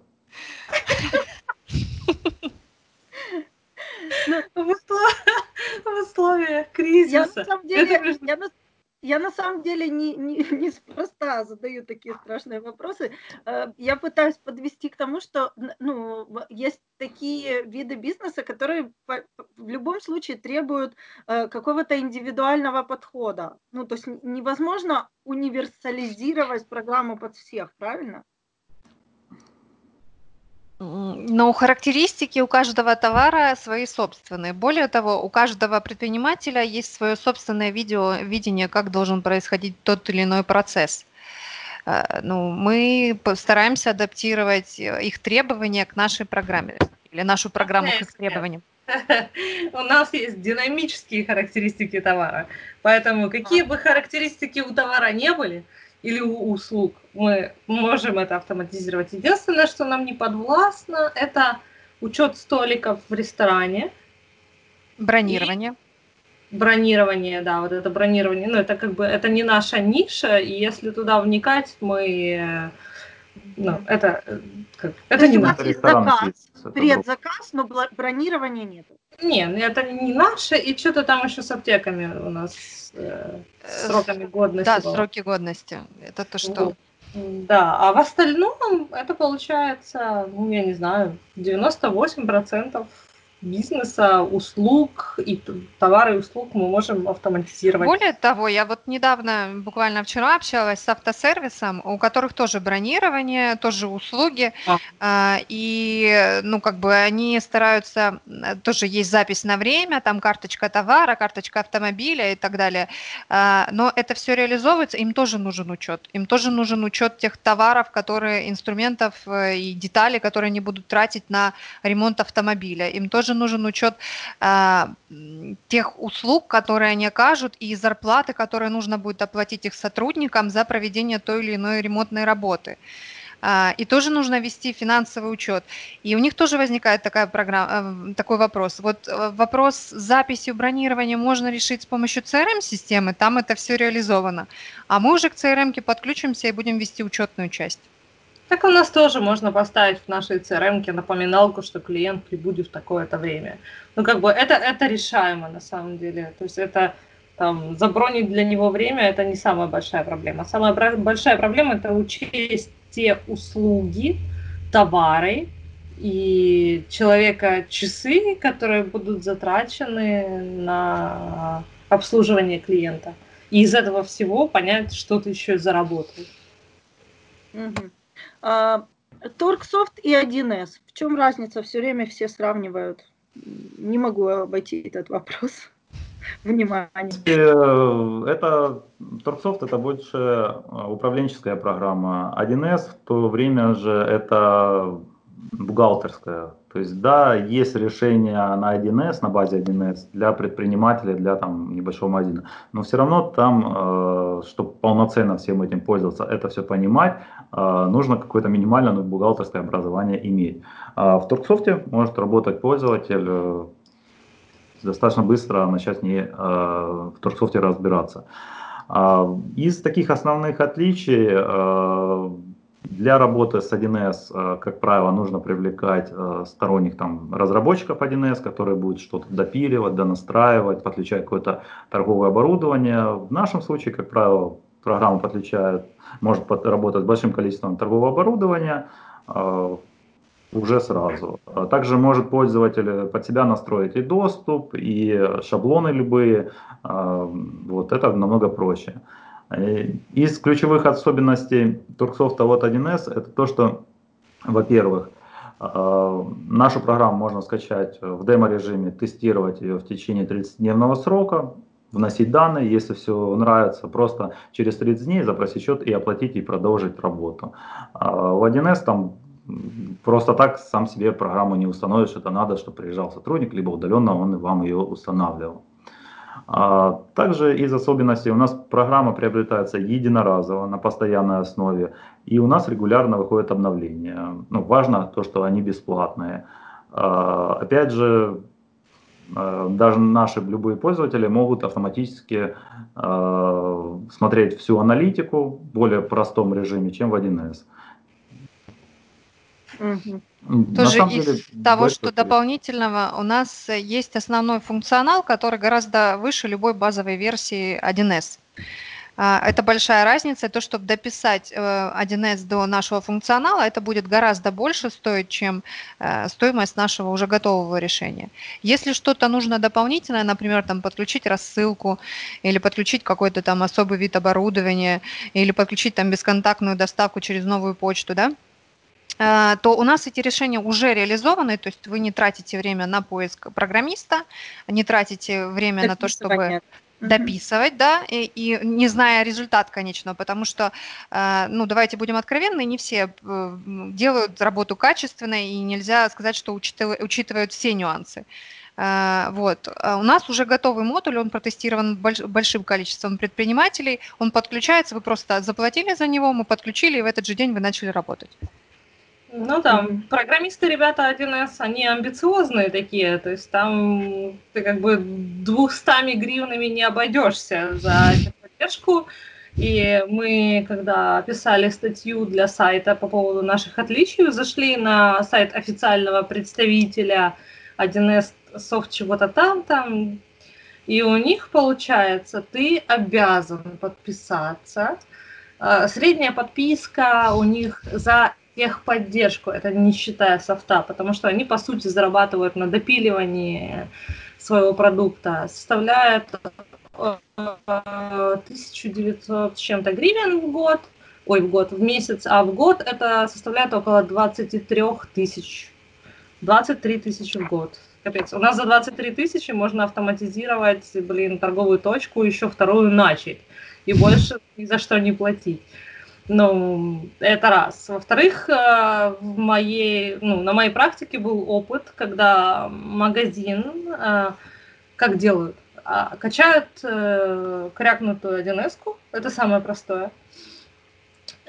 Ну, в *laughs* условиях кризиса. Я на самом деле, я на я на самом деле не, не, *laughs* неспроста задаю такие страшные вопросы. Э, я пытаюсь подвести к тому, что ну, есть такие виды бизнеса, которые в любом случае требуют э, какого-то индивидуального подхода. Ну, то есть невозможно универсализировать программу под всех, правильно? Но характеристики у каждого товара свои собственные. Более того, у каждого предпринимателя есть свое собственное видео, видение, как должен происходить тот или иной процесс. Э, ну, мы стараемся адаптировать э, их требования к нашей программе или нашу программу к их требованиям. *laughs* У нас есть динамические характеристики товара, поэтому какие бы характеристики у товара не были, или у услуг, мы можем это автоматизировать. Единственное, что нам не подвластно, это учет столиков в ресторане. Бронирование. Бронирование, да, вот это бронирование, ну это как бы, это не наша ниша, и если туда вникать, мы, ну, это, как, это не наш. Заказ, предзаказ, но бронирования нет. Не, ну, это не наше, и что-то там еще с аптеками у нас э, сроками годности. Да, было. сроки годности. Это то, что... Да, а в остальном это получается, ну, я не знаю, 98% бизнеса, услуг и товары и услуг мы можем автоматизировать. Более того, я вот недавно, буквально вчера общалась с автосервисом, у которых тоже бронирование, тоже услуги, а. А, и, ну, как бы они стараются, тоже есть запись на время, там карточка товара, карточка автомобиля и так далее, а, но это все реализовывается, им тоже нужен учет, им тоже нужен учет тех товаров, которые, инструментов э, и деталей, которые они будут тратить на ремонт автомобиля, им тоже нужен учет э, тех услуг, которые они окажут, и зарплаты, которые нужно будет оплатить их сотрудникам за проведение той или иной ремонтной работы. А, и тоже нужно вести финансовый учет. И у них тоже возникает такая программа, э, такой вопрос. Вот э, вопрос с записью бронирования можно решить с помощью CRM-системы, там это все реализовано. А мы уже к CRM подключимся и будем вести учетную часть. Так у нас тоже можно поставить в нашей CRM напоминалку, что клиент прибудет в такое-то время. Ну, как бы это, это решаемо на самом деле. То есть это там, забронить для него время – это не самая большая проблема. Самая большая проблема – это учесть те услуги, товары и человека часы, которые будут затрачены на обслуживание клиента. И из этого всего понять, что ты еще заработаешь. Угу. А, Торксофт и 1С. В чем разница? Все время все сравнивают. Не могу обойти этот вопрос. *laughs* Внимание. Э, это Торксофт это больше э, управленческая программа. 1С в то время же это бухгалтерская. То есть, да, есть решение на 1С, на базе 1С для предпринимателей, для там небольшого магазина. Но все равно там, э, чтобы полноценно всем этим пользоваться, это все понимать, э, нужно какое-то минимальное ну, бухгалтерское образование иметь. А в Торксофте может работать пользователь э, достаточно быстро начать не, э, в Торксофте разбираться. А, из таких основных отличий э, для работы с 1С, э, как правило, нужно привлекать э, сторонних там, разработчиков 1С, которые будут что-то допиливать, донастраивать, подключать какое-то торговое оборудование. В нашем случае, как правило, программа подключает, может работать с большим количеством торгового оборудования э, уже сразу. Также может пользователь под себя настроить и доступ, и шаблоны любые. Вот это намного проще. Э, из ключевых особенностей Турксофта вот 1С это то, что, во-первых, э, нашу программу можно скачать в демо-режиме, тестировать ее в течение 30-дневного срока, вносить данные, если все нравится, просто через 30 дней запросить счет и оплатить и продолжить работу. А в 1С там просто так сам себе программу не установишь, это надо, чтобы приезжал сотрудник, либо удаленно он вам ее устанавливал. А также из особенностей у нас программа приобретается единоразово на постоянной основе, и у нас регулярно выходят обновления. Ну, важно то, что они бесплатные. А, опять же, а, даже наши любые пользователи могут автоматически смотреть всю аналитику в более простом режиме, чем в 1С. Угу. Тоже из деле, того, что дополнительного, у нас есть основной функционал, который гораздо выше любой базовой версии 1С. А, это большая разница, то, чтобы дописать 1С э, до нашего функционала, это будет гораздо больше стоить, чем э, стоимость нашего уже готового решения. Если что-то нужно дополнительное, например, там, подключить рассылку или подключить какой-то там особый вид оборудования или подключить там бесконтактную доставку через новую почту, да, то у нас эти решения уже реализованы, то есть вы не тратите время на поиск программиста, не тратите время на то, чтобы дописывать, да, и, и не зная результат конечного, потому что, э, ну, давайте будем откровенны, не все э, делают работу качественно, и нельзя сказать, что учитывают, учитывают все нюансы. Вот. А у нас уже готовый модуль, он протестирован большим количеством предпринимателей, он подключается, вы просто заплатили за него, мы подключили, и в этот же день вы начали работать. Ну да, программисты, ребята 1С, они амбициозные такие, то есть там ты как бы двухстами гривнами не обойдешься за поддержку. И мы, когда писали статью для сайта по поводу наших отличий, зашли на сайт официального представителя 1С софт чего-то там, там, и у них, получается, ты обязан подписаться. Э, средняя подписка у них за техподдержку, это не считая софта, потому что они, по сути, зарабатывают на допиливании своего продукта, составляет 1900 с чем-то гривен в год, ой, в год, в месяц, а в год это составляет около 23 тысяч. 23 тысячи в год. Капец. У нас за 23 тысячи можно автоматизировать, блин, торговую точку, еще вторую начать. И больше ни за что не платить. Ну, это раз. Во-вторых, э, в моей, ну, на моей практике был опыт, когда магазин, э, как делают, а, качают э, крякнутую 1С, это самое простое,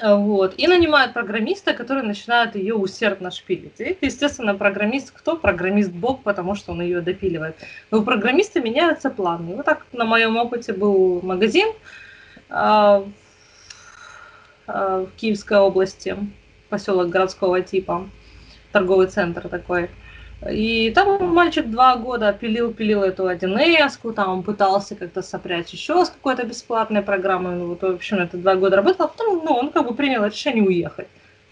вот, и нанимают программиста, который начинает ее усердно шпилить. И, естественно, программист кто? Программист Бог, потому что он ее допиливает. Но у программиста меняются планы. Вот так на моем опыте был магазин, Э, в Киевской области, поселок городского типа, торговый центр такой. И там мальчик два года пилил-пилил эту 1С, там он пытался как-то сопрячь еще с какой-то бесплатной программой. Ну, вот, в общем, это два года работал, а потом ну, он как бы принял решение уехать.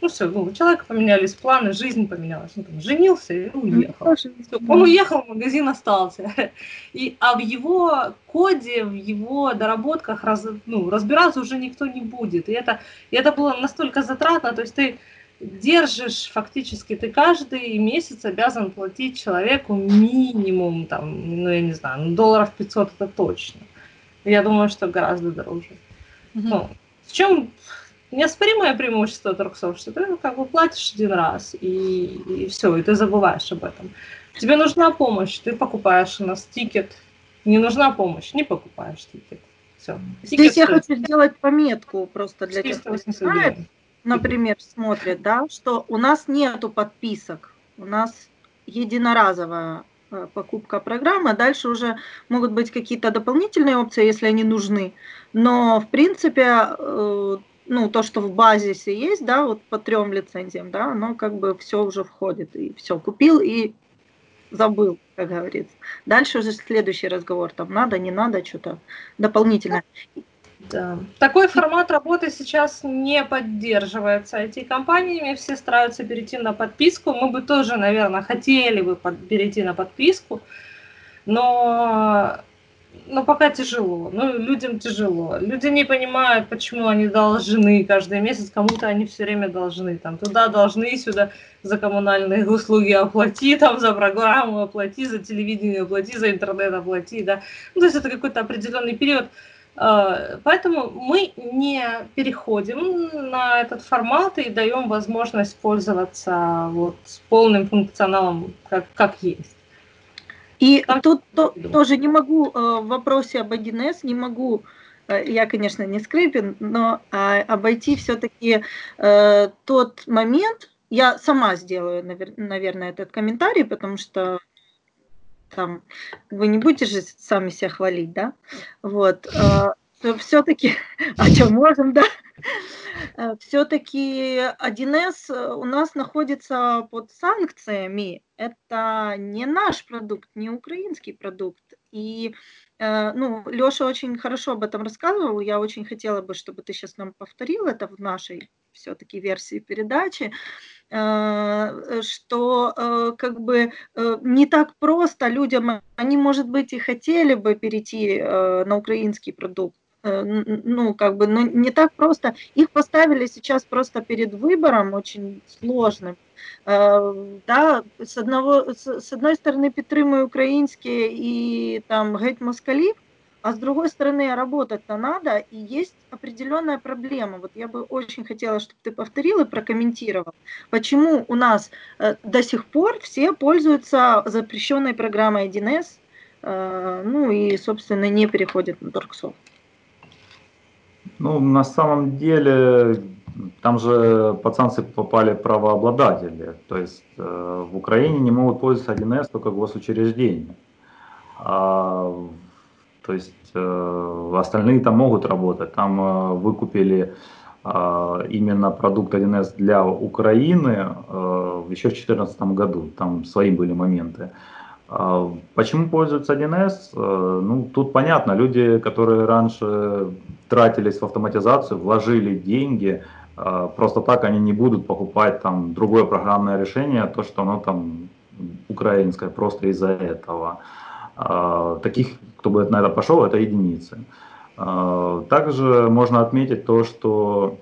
Ну все, ну, у человека поменялись планы, жизнь поменялась. Он там женился и уехал. Ну, он уехал, магазин остался. *laughs* И, а в его коде, в его доработках раз, ну, разбираться уже никто не будет. И это, и это было настолько затратно, то есть ты держишь фактически, ты каждый месяц обязан платить человеку минимум, там, ну я не знаю, ну, долларов 500 это точно. Я думаю, что гораздо дороже. Mm-hmm. Ну, в чем неоспоримое преимущество торксов, что ты как бы платишь один раз, и, и все, и ты забываешь об этом. Тебе нужна помощь, ты покупаешь у нас ticket. Не нужна помощь, не покупаешь ticket. Все. Здесь я хочу сделать пометку просто для тех, кто знает, например, смотрит, да, что у нас нету подписок, у нас единоразовая э, покупка программы, дальше уже могут быть какие-то дополнительные опции, если они нужны. Но, в принципе, э, ну, то, что в базисе есть, да, вот по трем лицензиям, да, оно как бы все уже входит, и все, купил и забыл, как говорится. Дальше уже следующий разговор, там надо, не надо, что-то дополнительное. Да. Такой формат работы сейчас не поддерживается IT-компаниями, все стараются перейти на подписку. Мы бы тоже, наверное, хотели бы перейти на подписку, но но пока тяжело. Ну, людям тяжело. Люди не понимают, почему они должны каждый месяц, кому-то они все время должны. Там туда должны, сюда за коммунальные услуги оплати, там за программу оплати, за телевидение оплати, за интернет оплати, да. Ну, то есть это какой-то определенный период. А, поэтому мы не переходим на этот формат и даем возможность пользоваться вот полным функционалом, как, как есть. И так, тут то, тоже не могу э, в вопросе об 1С, не могу, э, я, конечно, не скрипин, но э, обойти все-таки э, тот момент, я сама сделаю, навер, наверное, этот комментарий, потому что там вы не будете же сами себя хвалить, да? Вот. Э, все-таки, о чем можем, да? Э, все-таки 1С э, у нас находится под санкциями. Это не наш продукт, не украинский продукт. И э, ну, Леша очень хорошо об этом рассказывал. Я очень хотела бы, чтобы ты сейчас нам повторил это в нашей все-таки версии передачи, что как бы не так просто людям, они, может быть, и хотели бы перейти на украинский продукт, ну, как бы, ну, не так просто. Их поставили сейчас просто перед выбором очень сложным. Э, да, с, одного, с, одной стороны підтримую украинские и там геть москалів, а с другой стороны работать-то надо, и есть определенная проблема. Вот я бы очень хотела, чтобы ты повторил и прокомментировал, почему у нас э, до сих пор все пользуются запрещенной программой 1С, ну и, собственно, не переходят на Торксофт. Ну, на самом деле, там же под санкции попали правообладатели. То есть э, в Украине не могут пользоваться 1С только госучреждения. А, то есть э, остальные там могут работать. Там э, выкупили э, именно продукт 1С для Украины э, еще в 2014 году. Там свои были моменты. А, почему пользуются 1С? Э, ну, тут понятно, люди, которые раньше тратились в автоматизацию, вложили деньги, а, просто так они не будут покупать там другое программное решение, то, что оно там украинское, просто из-за этого. А, таких, кто бы на это пошел, это единицы. Также можно отметить то, что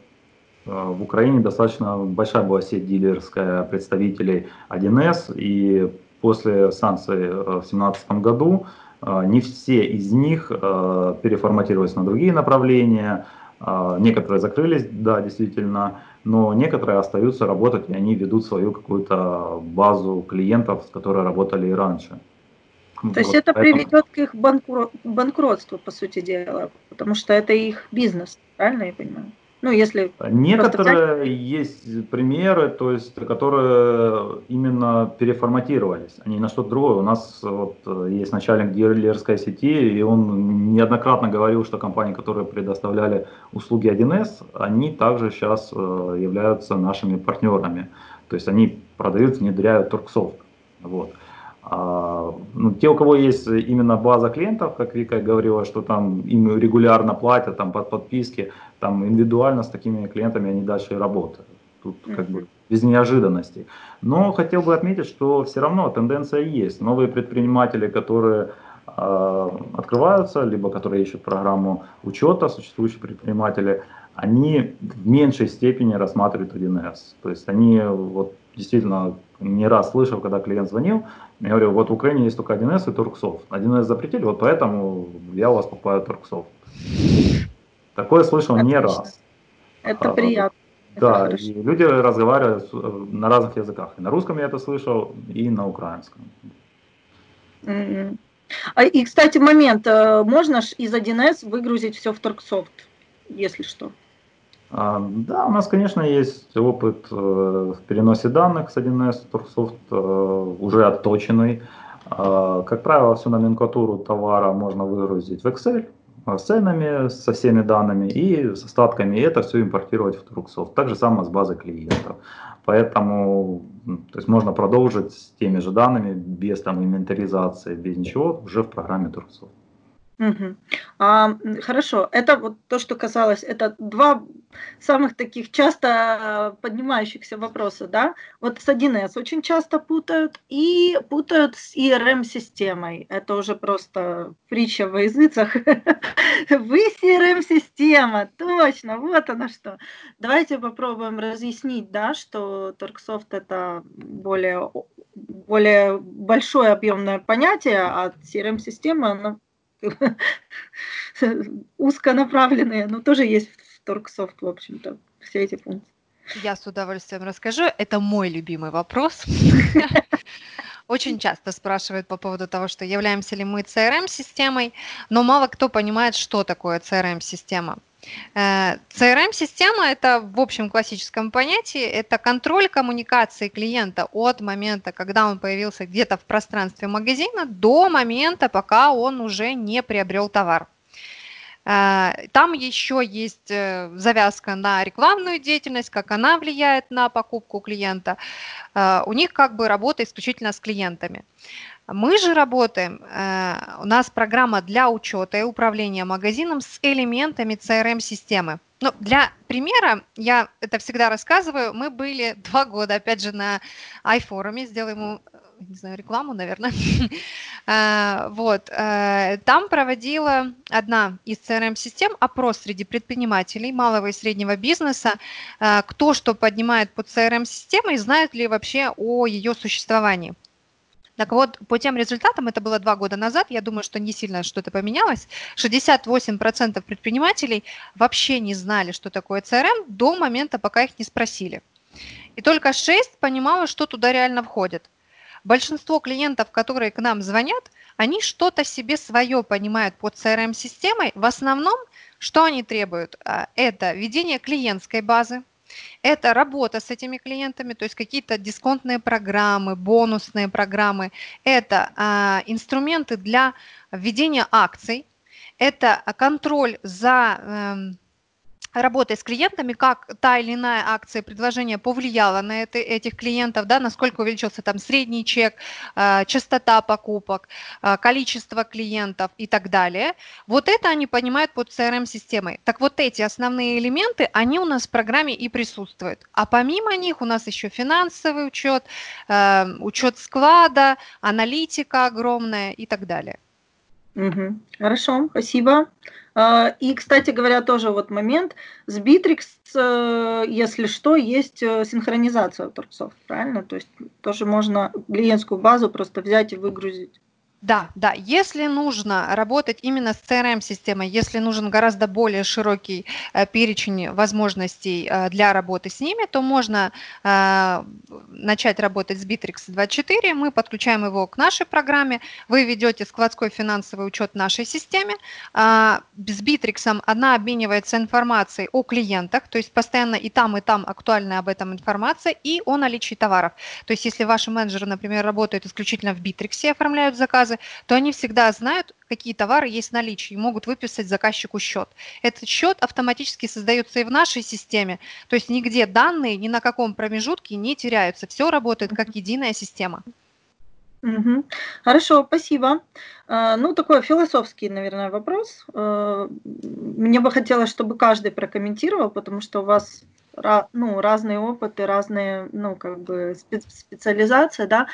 в Украине достаточно большая была сеть дилерская представителей 1С, и после санкций э, в 2017 году э, не все из них э, переформатировались на другие направления, некоторые закрылись, да, действительно, но некоторые остаются работать, и они ведут свою какую-то базу клиентов, с которой работали и раньше. То вот, есть это поэтому... приведет к их банкротству, по сути дела, потому что это их бизнес, правильно я понимаю? Ну, если Некоторые есть примеры, то есть, которые именно переформатировались, они на что-то другое. У нас вот есть начальник дилерской сети, и он неоднократно говорил, что компании, которые предоставляли услуги 1С, они также сейчас э, являются нашими партнерами. То есть они продают, внедряют Торксофт. Вот. А, ну, те, у кого есть именно база клиентов, как Вика говорила, что там им регулярно платят там под подписки, там индивидуально с такими клиентами они дальше работают. Тут как бы без неожиданностей. Но хотел бы отметить, что все равно тенденция есть. Новые предприниматели, которые э, открываются, либо которые ищут программу учета, существующие предприниматели, они в меньшей степени рассматривают 1С. То есть они вот действительно не раз слышал, когда клиент звонил, я говорю, вот в Украине есть только 1С и Торксофт. 1С запретили, вот поэтому я у вас покупаю Торксофт. Такое слышал Отлично. не раз. Это а, приятно. Да, это и люди разговаривают э, на разных языках. И на русском я это слышал, и на украинском. Mm-hmm. И, кстати, момент. Э, можно ж из 1С выгрузить все в Торксофт, если что? А, да, у нас, конечно, есть опыт э, в переносе данных с 1С Торксофт, уже отточенный. А, как правило, всю номенклатуру товара можно выгрузить в Excel, с ценами, со всеми данными и с остатками, и это все импортировать в Торгсофт. Так же самое с базой клиентов. Поэтому то есть можно продолжить с теми же данными, без там инвентаризации, без ничего, уже в программе Торгсофт. Угу. А, хорошо, это вот то, что касалось, это два самых таких часто поднимающихся вопроса, да? Вот с 1С очень часто путают и путают с CRM-системой. Это уже просто притча во языцех. *laughs* Вы CRM-система, точно, вот оно что. Давайте попробуем разъяснить, да, что Торксофт это более, более большое объемное понятие, а CRM-система, она *laughs* узконаправленные, но тоже есть в Торксофт, в общем-то, все эти функции. Я с удовольствием расскажу. Это мой любимый вопрос. *laughs* Очень часто спрашивают по поводу того, что являемся ли мы CRM-системой, но мало кто понимает, что такое CRM-система. CRM-система – это в общем классическом понятии, это контроль коммуникации клиента от момента, когда он появился где-то в пространстве магазина, до момента, пока он уже не приобрел товар. Э, там еще есть э, завязка на рекламную деятельность, как она влияет на покупку клиента. Э, у них как бы работа исключительно с клиентами. Мы же работаем, э, у нас программа для учета и управления магазином с элементами CRM-системы. Ну, для примера, я это всегда рассказываю, мы были *laughs* два года, опять же, на iForum, сделаем ему, не знаю, рекламу, наверное. *laughs* Э, вот, э, там проводила одна из CRM-систем опрос среди предпринимателей малого и среднего бизнеса, кто что поднимает под CRM-системой, знают ли вообще о ее существовании. Так вот, по тем результатам, это было два года назад, я думаю, что не сильно что-то поменялось, 68% предпринимателей вообще не знали, что такое CRM до момента, пока их не спросили. И только 6 понимало, что туда реально входит. Большинство клиентов, которые к нам звонят, они что-то себе свое понимают под CRM-системой. В основном, что они требуют? А, это ведение клиентской базы, это работа с этими клиентами, то есть какие-то дисконтные программы, бонусные программы. Это а, инструменты для введения акций. Это контроль за э, работой с клиентами, как та или иная акция предложения повлияла на это, этих клиентов, да, насколько увеличился там средний чек, э, частота покупок, э, количество клиентов и так далее. Вот это они понимают под CRM-системой. Так вот эти основные элементы, они у нас в программе и присутствуют. А помимо них у нас еще финансовый учет, э, учет склада, аналитика огромная и так далее. Угу. Хорошо, спасибо. А, и, кстати говоря, тоже вот момент. С Bittrex, э, если что, есть э, синхронизация торцов, правильно? То есть тоже можно клиентскую базу просто взять и выгрузить. Да, да. Если нужно работать именно с CRM-системой, если нужен гораздо более широкий э, перечень возможностей э, для работы с ними, то можно э, начать работать с Bittrex 24. Мы подключаем его к нашей программе. Вы ведете складской финансовый учет нашей системе. Э, с Bittrex она обменивается информацией о клиентах, то есть постоянно и там, и там актуальная об этом информация, и о наличии товаров. То есть если ваши менеджеры, например, работают исключительно в Bittrex оформляют заказы, заказы, то они всегда знают, какие товары есть в наличии и могут выписать заказчику счет. Этот счет автоматически создается и в нашей системе, то есть нигде данные ни на каком промежутке не теряются, все работает как единая система. Угу. Хорошо, спасибо. А, ну, такой философский, наверное, вопрос. А, мне бы хотелось, чтобы каждый прокомментировал, потому что у вас ну, разные опыты, разные, ну, как бы специализация, да.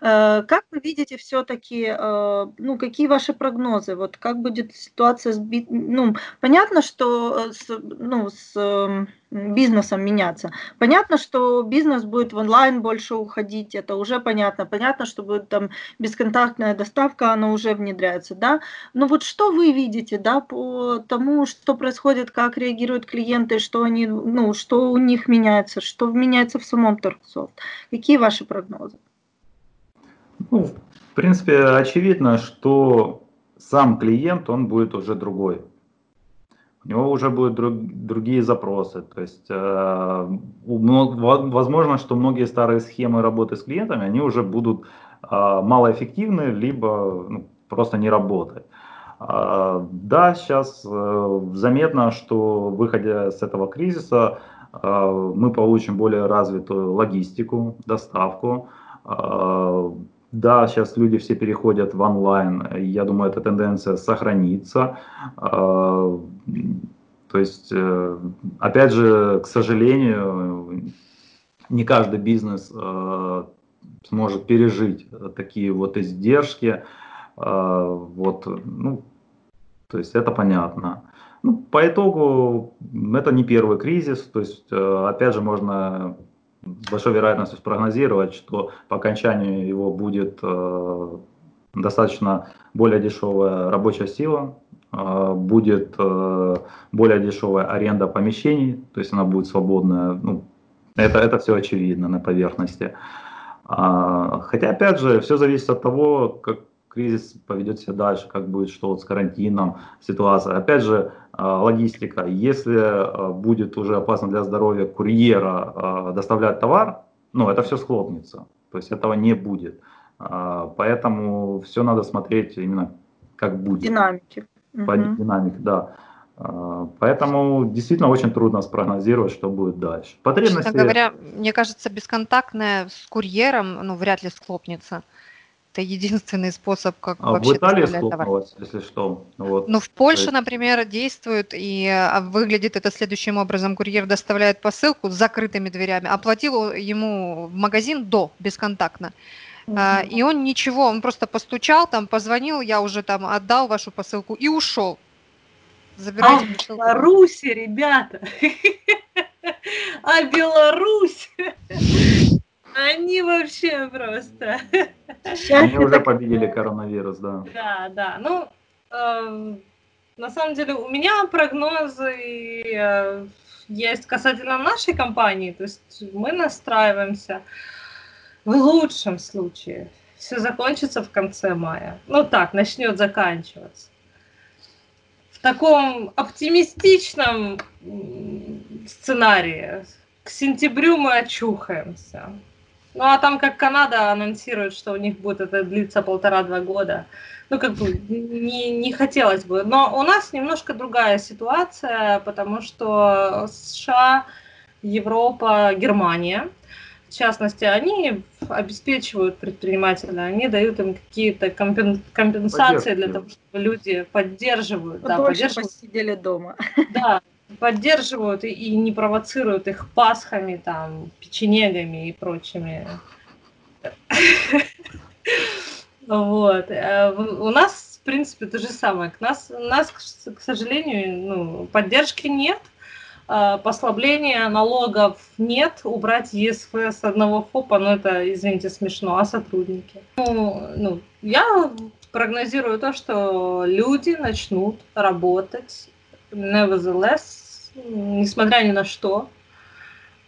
Э, как вы видите все-таки, э, ну, какие ваши прогнозы? Вот как будет ситуация с, ну, понятно, что с, ну, с эм, бизнесом меняться. Понятно, что бизнес будет в онлайн больше уходить, это уже понятно. Понятно, что будет там бесконтактная доставка, она уже внедряется, да. Но вот что вы видите, да, по тому, что происходит, как реагируют клиенты, что они, ну, что у них меняется, что меняется в самом Торксофт? Какие ваши прогнозы? Ну, в принципе, очевидно, что сам клиент, он будет уже другой у него уже будут друг, другие запросы. То есть, э, возможно, что многие старые схемы работы с клиентами, они уже будут э, малоэффективны, либо ну, просто не работают. Э, да, сейчас э, заметно, что выходя с этого кризиса, э, мы получим более развитую логистику, доставку, э, да, сейчас люди все переходят в онлайн. Я думаю, эта тенденция сохранится. А, то есть, э, опять же, к сожалению, не каждый бизнес э, сможет пережить такие вот издержки. А, вот, ну, то есть это понятно. Ну, по итогу это не первый кризис, то есть э, опять же можно большой вероятностью спрогнозировать, что по окончанию его будет э, достаточно более дешевая рабочая сила, э, будет э, более дешевая аренда помещений, то есть она будет свободная. Ну, это, это все очевидно на поверхности. А, хотя, опять же, все зависит от того, как кризис поведет себя дальше, как будет что вот с карантином, ситуация. Опять же, а, логистика. Если а, будет уже опасно для здоровья курьера а, доставлять товар, ну, это все схлопнется. То есть этого не будет. Поэтому все надо смотреть именно как будет. Динамики. По угу. динамике, да. Поэтому действительно очень трудно спрогнозировать, что будет дальше. Потребности... Честно говоря, мне кажется, бесконтактная с курьером ну, вряд ли схлопнется. Это единственный способ, как а вообще в Италии доставлять если что. Вот. Ну, в Польше, есть... например, действует, и а, выглядит это следующим образом. Курьер доставляет посылку с закрытыми дверями, оплатил ему в магазин до, бесконтактно. Mm-hmm. И он ничего, он просто постучал, там позвонил, я уже там отдал вашу посылку и ушел. Забирайте а посылку. Беларуси, ребята! *laughs* А Беларусь! Они вообще просто. Они уже победили коронавирус, да. Да, да. Ну, э, на самом деле у меня прогнозы э, есть касательно нашей компании. То есть мы настраиваемся в лучшем случае. Все закончится в конце мая. Ну так, начнет заканчиваться. В таком оптимистичном сценарии к сентябрю мы очухаемся. Ну а там как Канада анонсирует, что у них будет это длиться полтора-два года, ну, как бы не, не хотелось бы. Но у нас немножко другая ситуация, потому что США, Европа, Германия, в частности, они обеспечивают предпринимателя, они дают им какие-то компенсации для того, чтобы люди поддерживают. Да, поддерживают. посидели дома. Да, поддерживают и, и не провоцируют их пасхами, там, печенегами и прочими. Вот. Э, у нас, в принципе, то же самое. К нас, нас, к сожалению, ну, поддержки нет, э, послабления налогов нет, убрать ЕСФ с одного ФОПа, ну это, извините, смешно, а сотрудники? Ну, ну, я прогнозирую то, что люди начнут работать nevertheless, несмотря ни на что,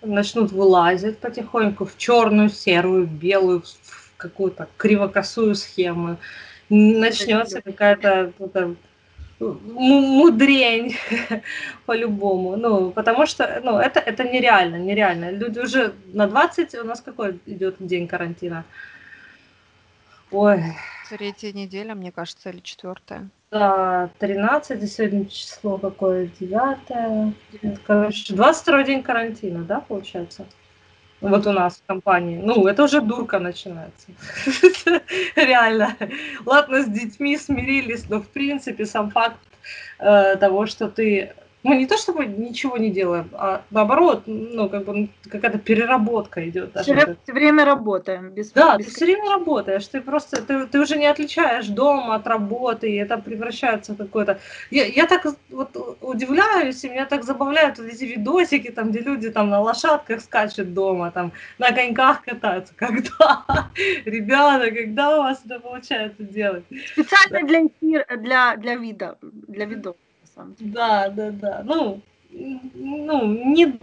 начнут вылазить потихоньку в черную, серую, белую, в какую-то кривокосую схему. Начнется какая-то мудрень *laughs* по-любому. Ну, потому что ну, это, это нереально, нереально. Люди уже на 20, у нас какой идет день карантина? Ой. Третья неделя, мне кажется, или четвертая. Да, 13, сегодня число какое, 9. Короче, 22 день карантина, да, получается? Вот у нас в компании. Ну, это уже дурка начинается. *laughs* Реально. Ладно, с детьми смирились, но в принципе сам факт э, того, что ты мы не то чтобы ничего не делаем, а наоборот, ну, как бы какая-то переработка идет. Все, все время работаем. Без, да, без... ты все время работаешь, ты просто, ты, ты уже не отличаешь дом от работы, и это превращается в какое-то... Я, я так вот удивляюсь, и меня так забавляют вот эти видосики, там, где люди там на лошадках скачут дома, там, на коньках катаются. *laughs* Когда? Ребята, когда у вас это получается делать? Специально для эфира, для, для вида, для видов самом деле. Да, да, да. Ну, ну, не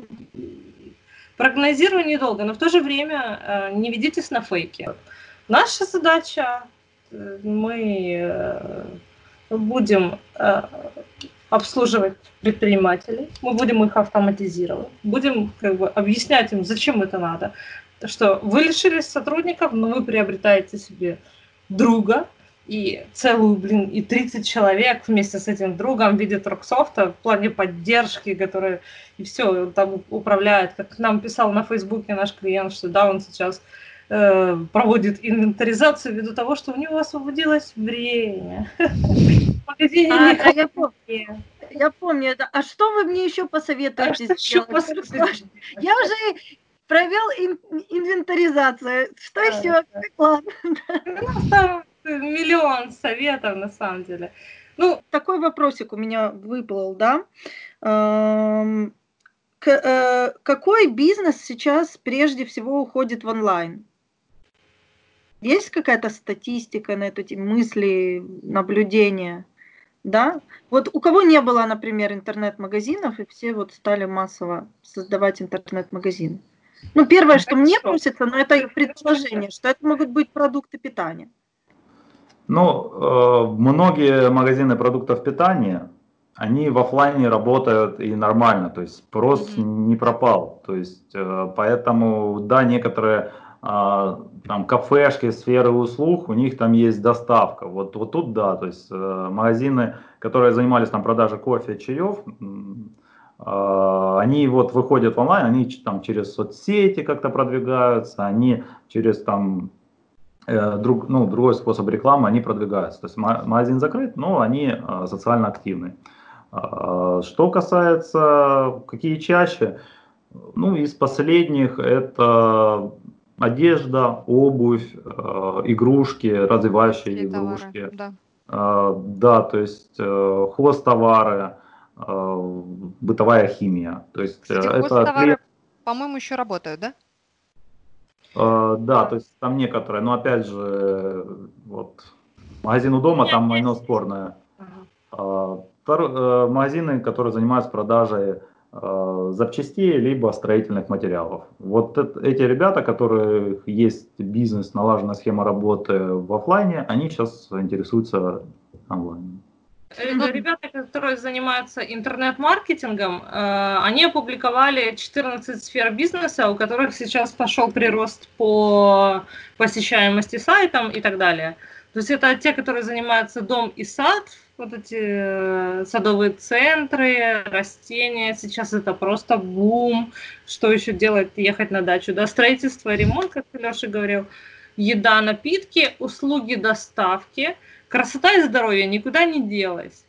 прогнозирую недолго, но в то же время э, не ведитесь на фейки. Наша задача, э, мы э, будем э, обслуживать предпринимателей, мы будем их автоматизировать, будем как бы объяснять им, зачем это надо, что вы лишились сотрудников, но вы приобретаете себе друга, и целую, блин, и 30 человек вместе с этим другом в виде Троксофта в плане поддержки, которые и все там управляет. Как нам писал на Фейсбуке наш клиент, что да, он сейчас э, проводит инвентаризацию ввиду того, что у него освободилось время. *laughs* Магазине а, а я помню. Я помню это. А что вы мне еще посоветуете? А еще *laughs* Я уже провел инвентаризацию. Что да, еще? Да. Ладно. Ну, миллион советов на самом деле. Ну, такой вопросик у меня выплыл, да. Эм, э, какой бизнес сейчас прежде всего уходит в онлайн? Есть какая-то статистика на эту мысли, наблюдения? Да? Вот у кого не было, например, интернет-магазинов, и все вот стали массово создавать интернет-магазины? Ну, первое, что мне просится, но это предположение, что это могут быть продукты питания. Ну, э, многие магазины продуктов питания, они в офлайне работают и нормально, то есть спрос mm-hmm. не пропал. То есть, э, поэтому, да, некоторые э, там кафешки, сферы услуг, у них там есть доставка. Вот, вот тут да, то есть магазины, которые занимались там продажей кофе, чаев, они вот выходят в онлайн, они там через соцсети как-то продвигаются, они через там Э, друг, ну, другой способ рекламы, они продвигаются. То есть магазин закрыт, но они э, социально активны. А, что касается, какие чаще, ну, из последних это одежда, обувь, э, игрушки, развивающие Какие игрушки. Товары, да. да, то есть хостовары, бытовая химия. То есть Кстати, это хостовары, по-моему, еще работают, да? Uh, да, то есть там некоторые, но опять же, вот магазин у дома, там оно спорное. Uh, uh, магазины, которые занимаются продажей запчастей либо строительных материалов. Вот эти ребята, которые есть бизнес, налаженная схема работы в офлайне, они сейчас интересуются онлайн. Э, ребята, которые занимаются интернет-маркетингом, э, они опубликовали 14 сфер бизнеса, у которых сейчас пошел прирост по посещаемости сайтам и так далее. То есть это те, которые занимаются дом и сад, вот эти э, садовые центры, растения. Сейчас это просто бум. Что еще делать? Ехать на дачу. Да, строительство, ремонт, как Леша говорил. Еда, напитки, услуги доставки. Красота и здоровье никуда не делось.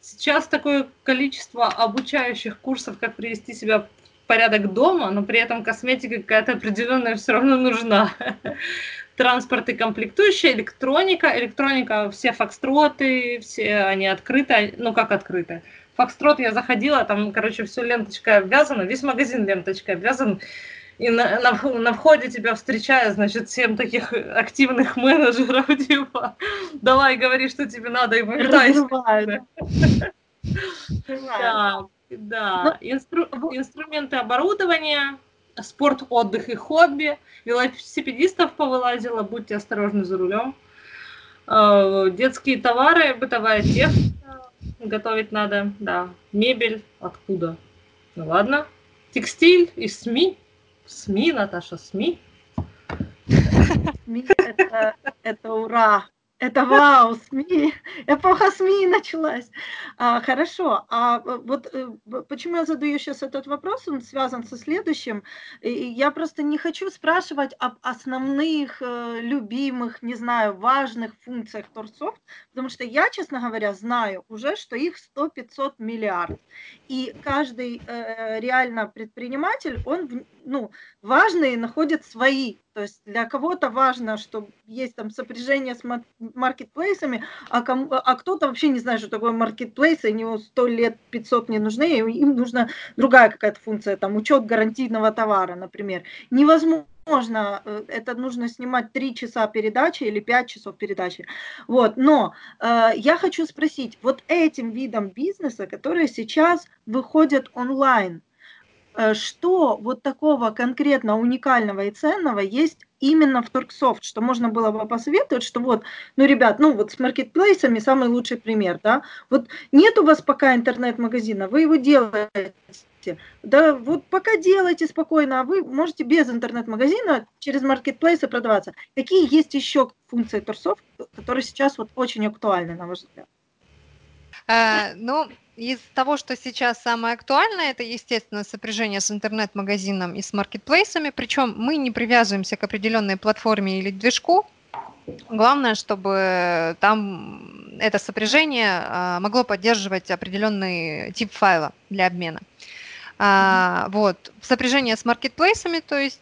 Сейчас такое количество обучающих курсов, как привести себя в порядок дома, но при этом косметика какая-то определенная все равно нужна. *laughs* Транспорт и комплектующая, электроника. Электроника, все фокстроты, все они открыты. Ну, как открыты? Фокстрот я заходила, там, короче, все ленточкой обвязано, весь магазин ленточкой обвязан. И на, на, на входе тебя встречают, значит, семь таких активных менеджеров, *laughs* типа, давай говори, что тебе надо, и вылетайся. Да, да. Инстру, инструменты оборудования, спорт, отдых и хобби. Велосипедистов повылазила, будьте осторожны за рулем. Э, детские товары, бытовая техника, готовить надо, да. Мебель, откуда? Ну ладно. Текстиль и СМИ, СМИ, Наташа, СМИ. СМИ это, ура. Это вау, СМИ, эпоха СМИ началась. А, хорошо, а э, вот э, почему я задаю сейчас этот вопрос, он связан со следующим. Я просто не хочу спрашивать об основных, э, любимых, не знаю, важных функциях Торсофт, потому что я, честно говоря, знаю уже, что их 100-500 миллиард. И каждый реально предприниматель, он, ну, важные находит свои то есть для кого-то важно, что есть там сопряжение с маркетплейсами, а, кому, а кто-то вообще не знает, что такое маркетплейс, и него 100 лет 500 не нужны, им нужна другая какая-то функция, там учет гарантийного товара, например. Невозможно э, это нужно снимать 3 часа передачи или 5 часов передачи. Вот, но э, я хочу спросить, вот этим видом бизнеса, которые сейчас выходят онлайн, Э, что вот такого конкретно уникального и ценного есть именно в Торксофт, что можно было бы посоветовать, что вот, ну, ребят, ну, вот с маркетплейсами самый лучший пример, да, вот нет у вас пока интернет-магазина, вы его делаете, да, вот пока делайте спокойно, а вы можете без интернет-магазина через маркетплейсы продаваться. Какие есть еще функции Торсофт, которые сейчас вот очень актуальны, на ваш взгляд? А, ну, из того, что сейчас самое актуальное, это, естественно, сопряжение с интернет-магазином и с маркетплейсами. Причем мы не привязываемся к определенной платформе или движку. Главное, чтобы там это сопряжение а, могло поддерживать определенный тип файла для обмена. А, вот. Сопряжение с маркетплейсами, то есть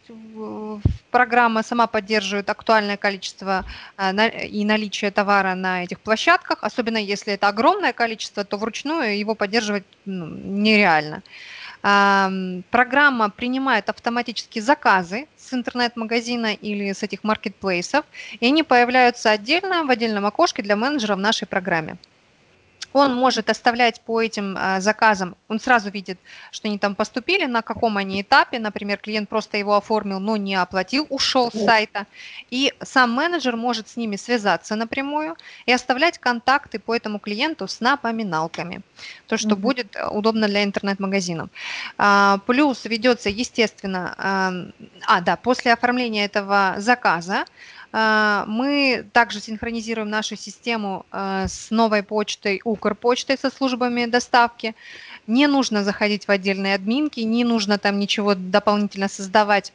программа сама поддерживает актуальное количество на, и наличие товара на этих площадках, особенно если это огромное количество, то вручную его поддерживать ну, нереально. А, программа принимает автоматически заказы с интернет-магазина или с этих маркетплейсов, и они появляются отдельно в отдельном окошке для менеджера в нашей программе он может оставлять по этим а, заказам, он сразу видит, что они там поступили, на каком они этапе, например, клиент просто его оформил, но не оплатил, ушел с сайта, и сам менеджер может с ними связаться напрямую и оставлять контакты по этому клиенту с напоминалками, то, что mm-hmm. будет э, удобно для интернет-магазинов. А, плюс ведется, естественно, а, да, после оформления этого заказа мы также синхронизируем нашу систему а, с новой почтой, Укрпочтой со службами доставки. Не нужно заходить в отдельные админки, не нужно там ничего дополнительно создавать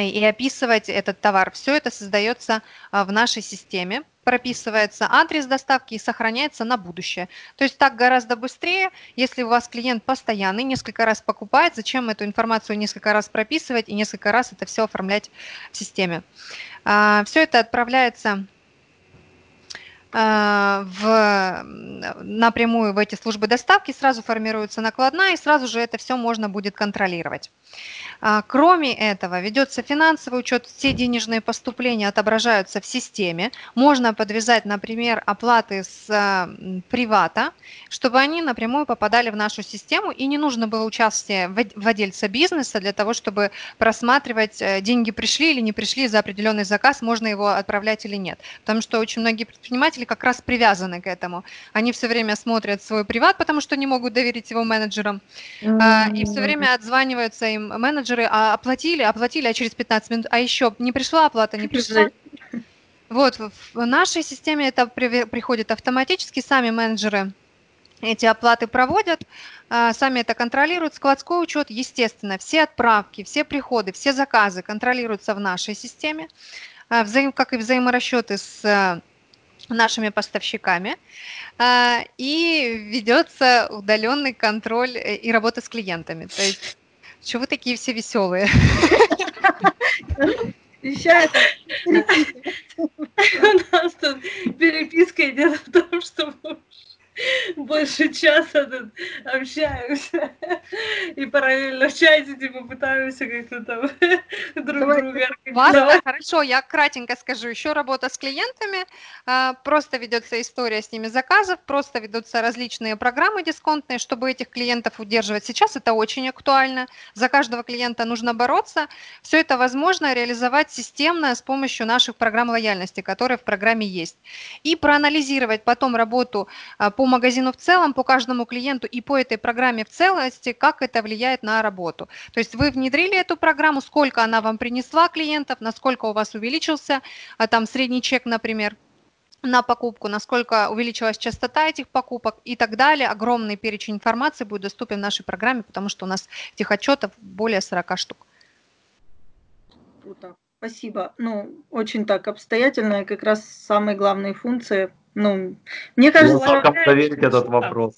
и описывать этот товар. Все это создается а, в нашей системе, прописывается адрес доставки и сохраняется на будущее. То есть так гораздо быстрее, если у вас клиент постоянный, несколько раз покупает, зачем эту информацию несколько раз прописывать и несколько раз это все оформлять в системе. А, все это отправляется в, напрямую в эти службы доставки, сразу формируется накладная, и сразу же это все можно будет контролировать. А, кроме этого, ведется финансовый учет, все денежные поступления отображаются в системе. Можно подвязать, например, оплаты с привата, чтобы они напрямую попадали в нашу систему, и не нужно было участие владельца бизнеса для того, чтобы просматривать, э, деньги пришли или не пришли за определенный заказ, можно его отправлять или нет. Потому что очень многие предприниматели как раз привязаны к этому. Они все время смотрят свой приват, потому что не могут доверить его менеджерам, mm-hmm. и все время отзваниваются им менеджеры, а оплатили, оплатили, а через 15 минут, а еще не пришла оплата, не пришла. Вот, в нашей системе это приходит автоматически, сами менеджеры эти оплаты проводят, а, сами это контролируют. Складской учет, естественно, все отправки, все приходы, все заказы контролируются в нашей системе, а, как и взаиморасчеты с нашими поставщиками, а, и ведется удаленный контроль э, и работа с клиентами. То есть, что вы такие все веселые? Сейчас *laughs* у нас тут переписка идет о том, что больше часа тут общаемся. И параллельно в чатике мы пытаемся как-то там друг Давай. друга Вас, хорошо, я кратенько скажу. Еще работа с клиентами. А, просто ведется история с ними заказов, просто ведутся различные программы дисконтные, чтобы этих клиентов удерживать. Сейчас это очень актуально. За каждого клиента нужно бороться. Все это возможно реализовать системно с помощью наших программ лояльности, которые в программе есть. И проанализировать потом работу а, по по магазину в целом, по каждому клиенту и по этой программе в целости, как это влияет на работу. То есть вы внедрили эту программу, сколько она вам принесла клиентов, насколько у вас увеличился а там средний чек, например, на покупку, насколько увеличилась частота этих покупок и так далее. Огромный перечень информации будет доступен в нашей программе, потому что у нас этих отчетов более 40 штук. Круто. Спасибо. Ну, очень так обстоятельно, и как раз самые главные функции ну, мне кажется... Ну, как проверить этот вопрос?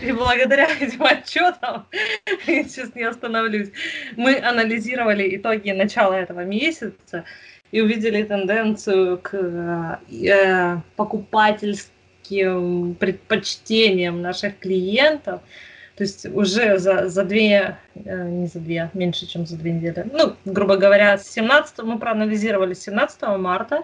И благодаря *laughs* этим отчетам, *laughs* я сейчас не остановлюсь, мы анализировали итоги начала этого месяца и увидели тенденцию к э, покупательским предпочтениям наших клиентов – то есть уже за, за две, э, не за две, меньше, чем за две недели, ну, грубо говоря, с 17, мы проанализировали с 17 марта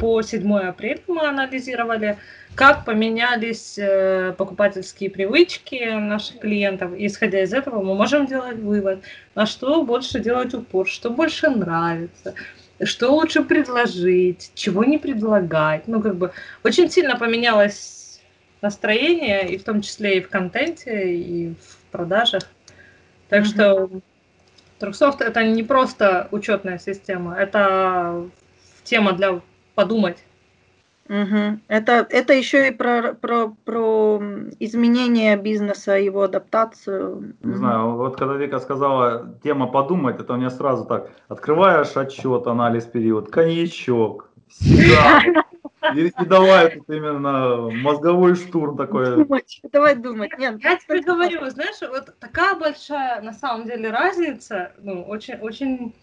по 7 апреля мы анализировали, как поменялись э, покупательские привычки наших клиентов. И, исходя из этого мы можем делать вывод, на что больше делать упор, что больше нравится, что лучше предложить, чего не предлагать. Ну, как бы очень сильно поменялось настроение, и в том числе и в контенте, и в продажах. Так mm-hmm. что Труксофт это не просто учетная система, это тема для подумать. Угу. Это, это еще и про, про, про изменение бизнеса, его адаптацию. Не знаю, вот когда Вика сказала тема подумать, это у меня сразу так, открываешь отчет, анализ период, коньячок, всегда *laughs* И давай тут именно мозговой штурм такой. Думать, давай думать. Нет, я тебе говорю, знаешь, вот такая большая на самом деле разница, ну, очень, очень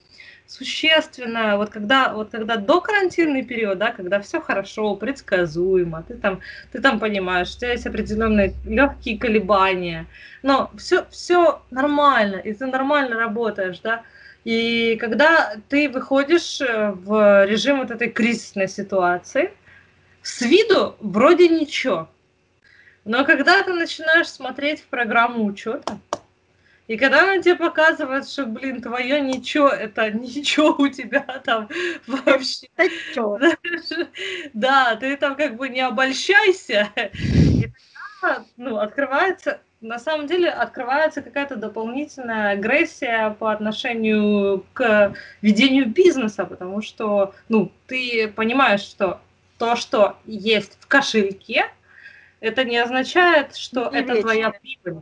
существенная. Вот когда, вот когда до карантинный период, да, когда все хорошо, предсказуемо, ты там, ты там понимаешь, у тебя есть определенные легкие колебания, но все, все нормально, и ты нормально работаешь, да, и когда ты выходишь э, в режим вот этой кризисной ситуации, с виду вроде ничего. Но когда ты начинаешь смотреть в программу учета, и когда она тебе показывает, что, блин, твое ничего, это *laughs* ничего у тебя там *laughs* вообще. *laughs* Да, ты там как бы не обольщайся. И тогда, ну, открывается, на самом деле открывается какая-то дополнительная агрессия по отношению к ведению бизнеса, потому что, ну, ты понимаешь, что то, что есть в кошельке, это не означает, что не это вечно. твоя прибыль.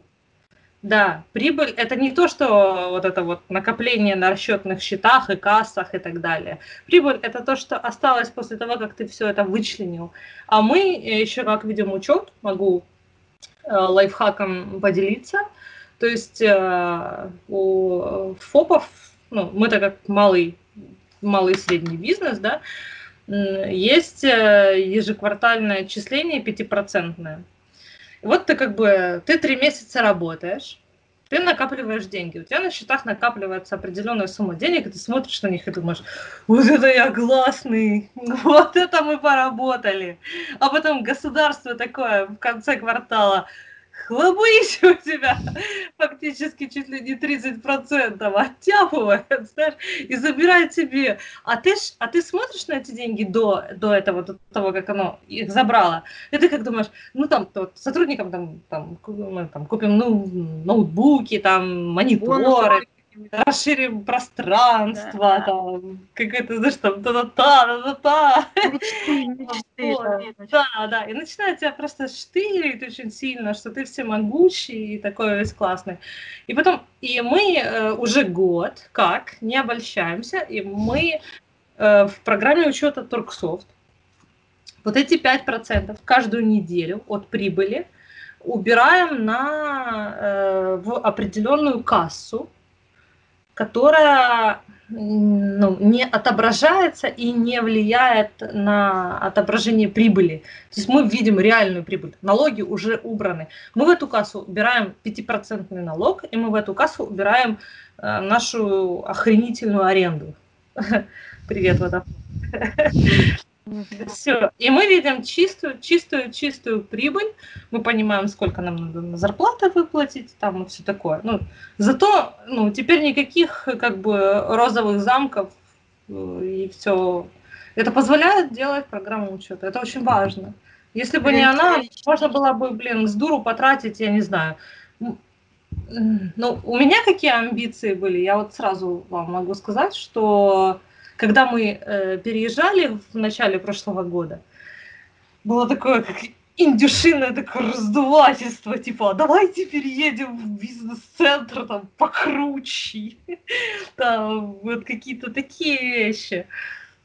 Да, прибыль это не то, что вот это вот накопление на расчетных счетах и кассах и так далее. Прибыль это то, что осталось после того, как ты все это вычленил. А мы еще как ведем учет, могу э, лайфхаком поделиться. То есть э, у ФОПов, ну, мы-то как малый, малый и средний бизнес, да, есть э, ежеквартальное отчисление пятипроцентное. Вот ты как бы, ты три месяца работаешь, ты накапливаешь деньги, у тебя на счетах накапливается определенная сумма денег, и ты смотришь на них и думаешь, вот это я классный, *laughs* вот это мы поработали. А потом государство такое в конце квартала, хлобысь у тебя фактически чуть ли не 30% оттяпывает, знаешь, и забирает себе. А ты, ж, а ты смотришь на эти деньги до, до этого, до того, как оно их забрало, и ты как думаешь, ну там вот, сотрудникам там, там, мы там купим ну, ноутбуки, там мониторы, расширим пространство, да. там, какая-то, знаешь, там, та-та-та, та-та-та. *laughs* Да, да, и начинает тебя просто штырить очень сильно, что ты всемогущий и такой весь классный. И потом, и мы э, уже год, как, не обольщаемся, и мы э, в программе учета Торксофт вот эти 5% каждую неделю от прибыли убираем на, э, в определенную кассу, которая ну, не отображается и не влияет на отображение прибыли. То есть мы видим реальную прибыль. Налоги уже убраны. Мы в эту кассу убираем 5% налог, и мы в эту кассу убираем э, нашу охренительную аренду. *laughs* Привет, Все. И мы видим чистую, чистую, чистую прибыль. Мы понимаем, сколько нам надо на зарплату выплатить, там и все такое. Ну, зато, ну, теперь никаких, как бы, розовых замков э, и все. Это позволяет делать программу учета. Это очень важно. Если бы не она, можно было бы, блин, с дуру потратить, я не знаю. Ну, у меня какие амбиции были, я вот сразу вам могу сказать, что когда мы э, переезжали в начале прошлого года, было такое, как индюшиное такое раздувательство, типа, а давайте переедем в бизнес-центр, там, покруче, *laughs* там, вот какие-то такие вещи.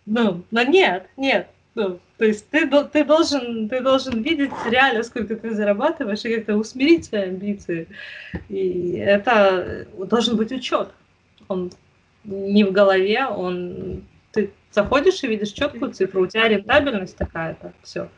Ну, но нет, нет, ну, то есть ты, ты, должен, ты должен видеть реально, сколько ты зарабатываешь, и как-то усмирить свои амбиции. И это должен быть учет. Он не в голове, он ты заходишь и видишь четкую цифру, у тебя рентабельность такая-то, все.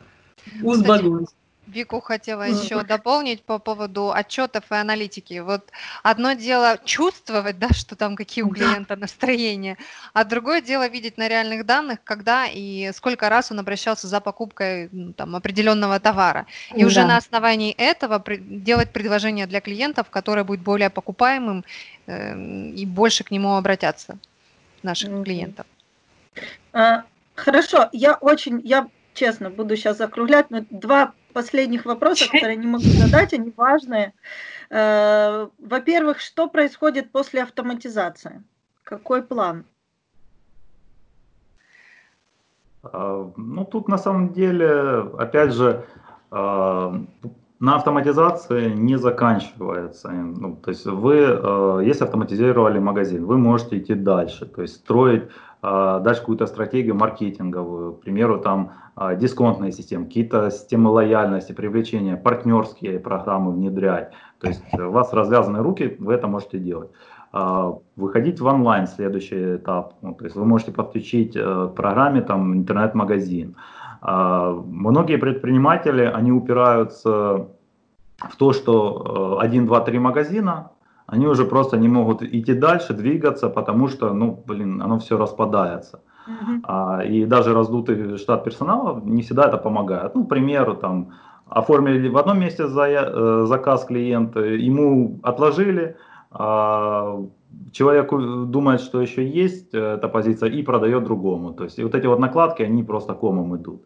Узбагусь. Вику хотела еще дополнить по поводу отчетов и аналитики. Вот одно дело чувствовать, да, что там какие у клиента настроения, а другое дело видеть на реальных данных, когда и сколько раз он обращался за покупкой ну, там, определенного товара. И да. уже на основании этого делать предложение для клиентов, которое будет более покупаемым э, и больше к нему обратятся наших mm-hmm. клиентов. А, хорошо, я очень, я честно буду сейчас закруглять, но два последних вопроса, *laughs* которые не могу задать, они важные. Э, во-первых, что происходит после автоматизации? Какой план? А, ну, тут на самом деле, опять же, а, на автоматизации не заканчивается. Ну, то есть вы, э, если автоматизировали магазин, вы можете идти дальше, то есть строить а, дальше какую-то стратегию маркетинговую, к примеру, там а, дисконтные системы, какие-то системы лояльности, привлечения, партнерские программы внедрять. То есть у вас развязаны руки, вы это можете делать. А, выходить в онлайн следующий этап. Ну, то есть вы можете подключить э, к программе там интернет-магазин. Многие предприниматели, они упираются в то, что 1, 2, 3 магазина, они уже просто не могут идти дальше, двигаться, потому что, ну, блин, оно все распадается. Uh-huh. А, и даже раздутый штат персонала не всегда это помогает. Ну, к примеру, там, оформили в одном месте за, э, заказ клиента, ему отложили, а человек думает, что еще есть э, эта позиция и продает другому. То есть и вот эти вот накладки, они просто комом идут.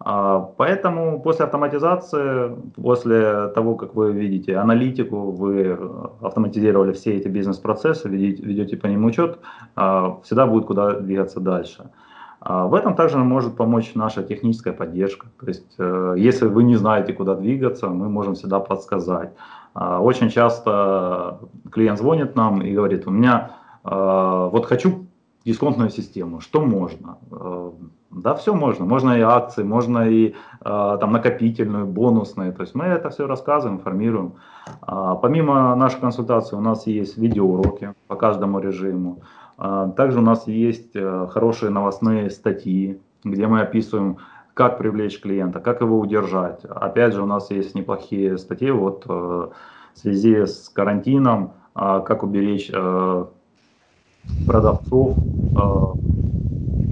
А, поэтому после автоматизации, после того, как вы видите аналитику, вы автоматизировали все эти бизнес-процессы, ведете по ним учет, а, всегда будет куда двигаться дальше. А, в этом также может помочь наша техническая поддержка. То есть, э, если вы не знаете, куда двигаться, мы можем всегда подсказать. Очень часто клиент звонит нам и говорит, у меня вот хочу дисконтную систему, что можно? Э, да, все можно. Можно и акции, можно и там накопительную, бонусные. То есть мы это все рассказываем, информируем. А, помимо нашей консультации у нас есть видеоуроки по каждому режиму. А, также у нас есть э, хорошие новостные статьи, где мы описываем, как привлечь клиента, как его удержать. Опять же, у нас есть неплохие статьи вот, в связи с карантином, а, как уберечь продавцов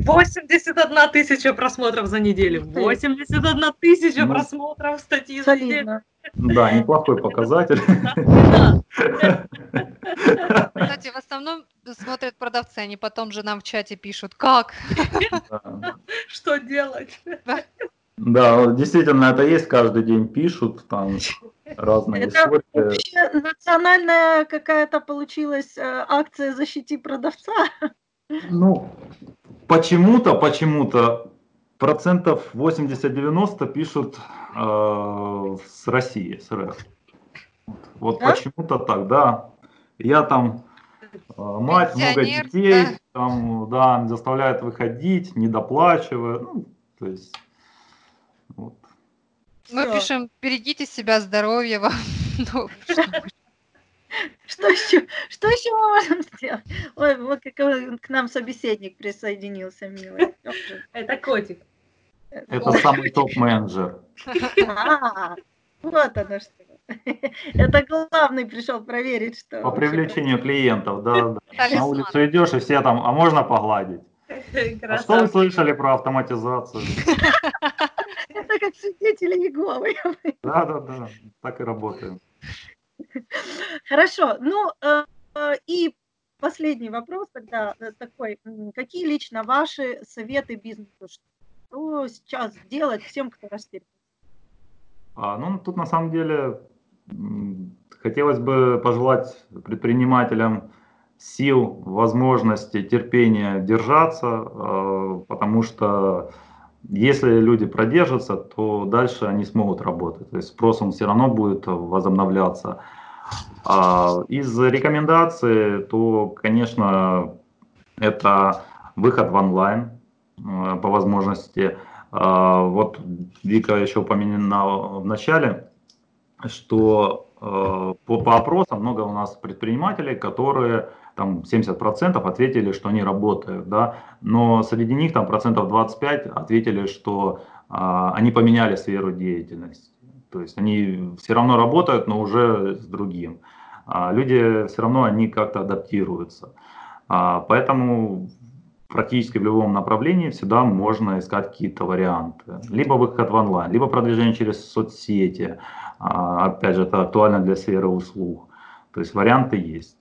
81 тысяча просмотров за неделю. 81 тысяча ну, просмотров статьи за неделю. Да, неплохой показатель. Кстати, в основном смотрят продавцы, они потом же нам в чате пишут, как? Что делать? Да, действительно, это есть, каждый день пишут, там, разные Это истории. вообще национальная какая-то получилась э, акция «Защити продавца». Ну, почему-то, почему-то процентов 80-90 пишут э, с России, с РФ. Вот Да? почему-то так, да. Я там э, мать, много детей, да. там, да, заставляют выходить, не доплачивая. Ну, то есть, вот. Мы Всё. пишем, берегите себя, здоровья вам. *laughs* Что еще, что еще мы можем сделать? Ой, вот как к нам собеседник присоединился, милый. Это котик. Это самый топ-менеджер. А, вот оно что. Это главный пришел проверить, что... По привлечению клиентов, да, да. На улицу идешь, и все там, а можно погладить? А что вы слышали про автоматизацию? Это как свидетели Иеговы. Да, да, да, так и работаем. *laughs* Хорошо, ну э, э, и последний вопрос тогда э, такой. Какие лично ваши советы бизнесу? Что сейчас делать всем, кто растерян? А, ну, тут на самом деле хотелось бы пожелать предпринимателям сил, возможности, терпения держаться, потому что если люди продержатся, то дальше они смогут работать. То есть спрос он все равно будет возобновляться. А Из рекомендаций, то, конечно, это выход в онлайн э, по возможности. А, Вот Вика еще упомянула в начале, что э, по, по опросам много у нас предпринимателей, которые там 70% ответили, что они работают, да, но среди них там процентов 25 ответили, что а, они поменяли сферу деятельности. То есть они все равно работают, но уже с другим. А люди все равно они как-то адаптируются. А, поэтому практически в любом направлении всегда можно искать какие-то варианты. Либо выход в онлайн, либо продвижение через соцсети. А, опять же, это актуально для сферы услуг. То есть варианты есть.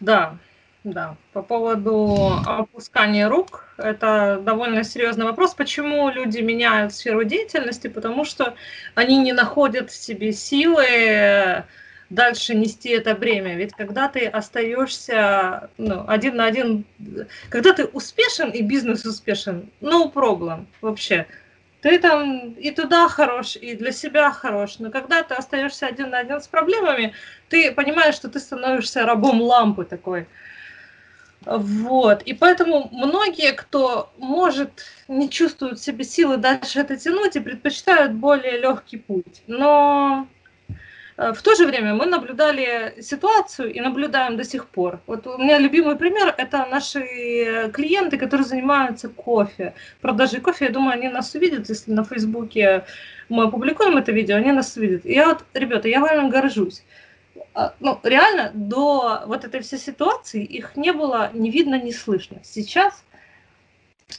Да, да. По поводу опускания рук, это довольно серьезный вопрос. Почему люди меняют сферу деятельности? Потому что они не находят в себе силы дальше нести это бремя. Ведь когда ты остаешься ну, один на один, когда ты успешен и бизнес успешен, no problem вообще. Ты там и туда хорош, и для себя хорош, но когда ты остаешься один на один с проблемами, ты понимаешь, что ты становишься рабом лампы такой. Вот. И поэтому многие, кто может, не чувствуют в себе силы дальше это тянуть и предпочитают более легкий путь. Но в то же время мы наблюдали ситуацию и наблюдаем до сих пор. Вот у меня любимый пример – это наши клиенты, которые занимаются кофе, продажей кофе. Я думаю, они нас увидят, если на Фейсбуке мы опубликуем это видео, они нас увидят. И я вот, ребята, я вами горжусь. А, Ну, реально, до вот этой всей ситуации их не было ни видно, ни слышно. Сейчас,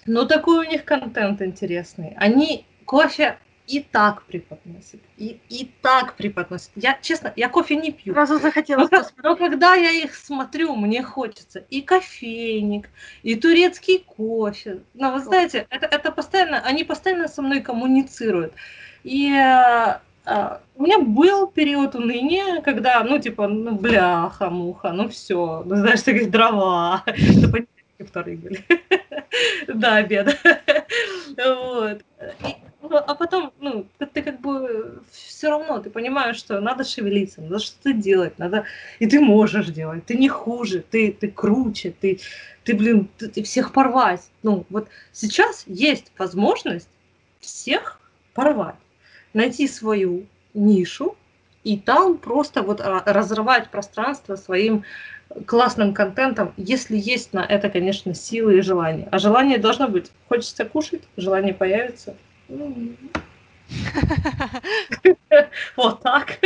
ну, такой у них контент интересный. Они кофе и так преподносят, и, и так преподносят. Я, честно, я кофе не пью. Сразу Но, захотелось посмотреть. но когда я их смотрю, мне хочется и кофейник, и турецкий кофе. Но вы знаете, это, это постоянно, они постоянно со мной коммуницируют. И э, у меня был период уныния, когда, ну, типа, ну, бляха, муха, ну все, ну, знаешь, такие дрова, понедельника вторые были, *laughs* до обеда. *laughs* Вот. Ну, а потом, ну, ты, ты как бы все равно, ты понимаешь, что надо шевелиться, надо что-то делать, надо, и ты можешь делать, ты не хуже, ты, ты круче, ты, ты, блин, ты, ты всех порвать. Ну, вот сейчас есть возможность всех порвать, найти свою нишу и там просто вот а, разрывать пространство своим классным контентом, если есть на это, конечно, силы и желание. А желание должно быть. Хочется кушать, желание появится. *laughs* Вот так.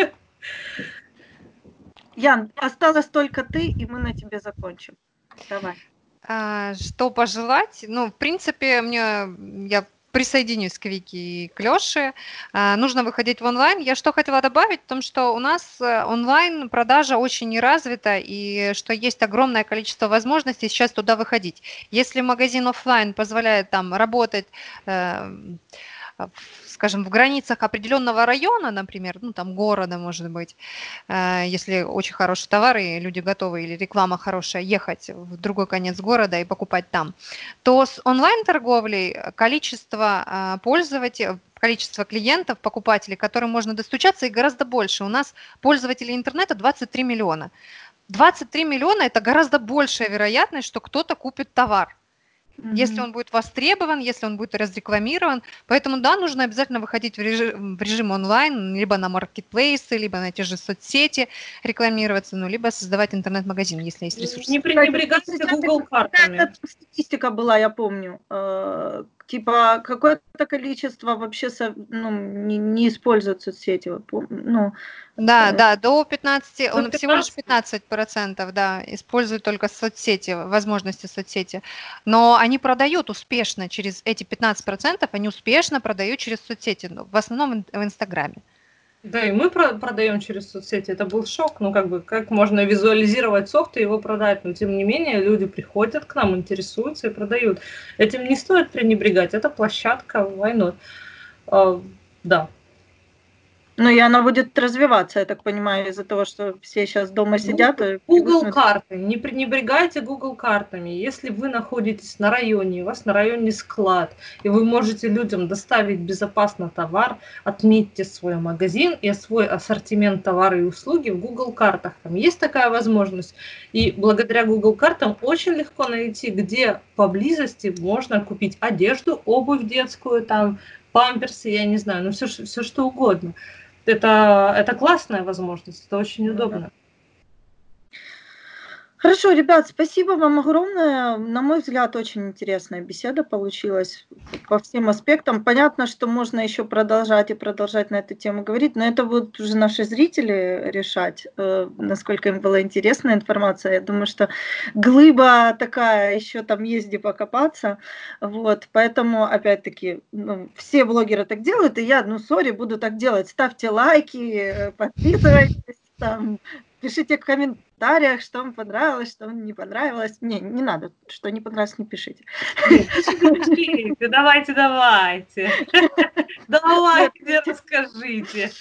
Ян, осталось только ты, и мы на тебе закончим. Давай. А, Что пожелать? Ну, в принципе, мне я присоединюсь к Вике и к Лёше. А, Нужно выходить в онлайн. Я что хотела добавить, в том, что у нас э, онлайн продажа очень не развита, и что есть огромное количество возможностей сейчас туда выходить. Если магазин оффлайн позволяет там работать э, скажем, в границах определенного района, например, ну там города, может быть, э, если очень хороший товар и люди готовы или реклама хорошая ехать в другой конец города и покупать там, то с онлайн-торговлей количество э, пользователей, количество клиентов, покупателей, которым можно достучаться, и гораздо больше. У нас пользователей интернета 23 миллиона. 23 миллиона – это гораздо большая вероятность, что кто-то купит товар mm-hmm. если он будет востребован, если он будет разрекламирован. Поэтому, да, нужно обязательно выходить в режим, в режим онлайн, либо на маркетплейсы, либо на те же соцсети рекламироваться, ну, либо создавать интернет-магазин, если есть ресурсы. Не пренебрегайте Google картами. Статистика была, я помню, э, типа какое-то количество вообще ну, не, не используют соцсети. Ну, да, э, да, до 15, он 15? всего лишь 15 процентов, да, используют только соцсети, возможности соцсети. Но они продают успешно через эти 15 процентов, они успешно продают через соцсети, в основном в Инстаграме. Да, и мы продаем через соцсети. Это был шок. Ну, как бы, как можно визуализировать софт и его продать. Но, тем не менее, люди приходят к нам, интересуются и продают. Этим не стоит пренебрегать. Это площадка войны. А, да. Ну и она будет развиваться, я так понимаю, из-за того, что все сейчас дома сидят. Google карты. Не пренебрегайте Google картами. Если вы находитесь на районе, у вас на районе склад, и вы можете людям доставить безопасно товар, отметьте свой магазин и свой ассортимент товара и услуги в Google картах. Там есть такая возможность. И благодаря Google картам очень легко найти, где поблизости можно купить одежду, обувь детскую, там памперсы, я не знаю, ну все, все что угодно. Это, это классная возможность, это очень удобно. Хорошо, ребят, спасибо вам огромное. На мой взгляд, очень интересная беседа получилась по всем аспектам. Понятно, что можно еще продолжать и продолжать на эту тему говорить, но это будут уже наши зрители решать, э, насколько им была интересна информация. Я думаю, что глыба такая, еще там есть где покопаться. Вот, поэтому, опять-таки, ну, все блогеры так делают, и я, ну, сори, буду так делать. Ставьте лайки, э, подписывайтесь, там, пишите в комментариях, что вам понравилось, что вам не понравилось. Не, не надо, что не понравилось, не пишите. Пишите, давайте, давайте. Давайте, расскажите.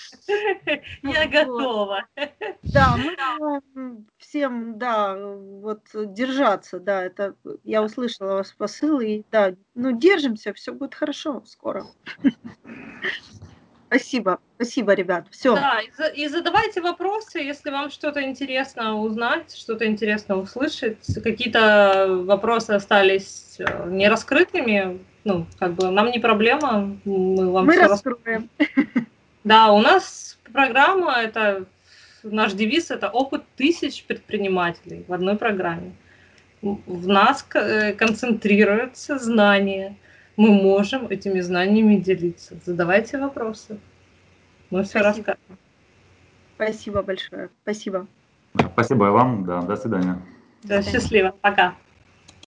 Я готова. Да, мы всем, да, вот держаться, да, это я услышала вас посыл, и да, ну держимся, все будет хорошо скоро. Спасибо, спасибо, ребят. Все. Да, и, задавайте вопросы, если вам что-то интересно узнать, что-то интересно услышать. Какие-то вопросы остались э, нераскрытыми, ну, как бы нам не проблема, мы вам мы все раскроем. Да, у нас программа, это наш девиз, это опыт тысяч предпринимателей в одной программе. В нас э, концентрируются знания – мы можем этими знаниями делиться. Задавайте вопросы. Мы все расскажем. Спасибо большое. Спасибо. Спасибо вам. Да, до свидания. Да, счастливо. Пока.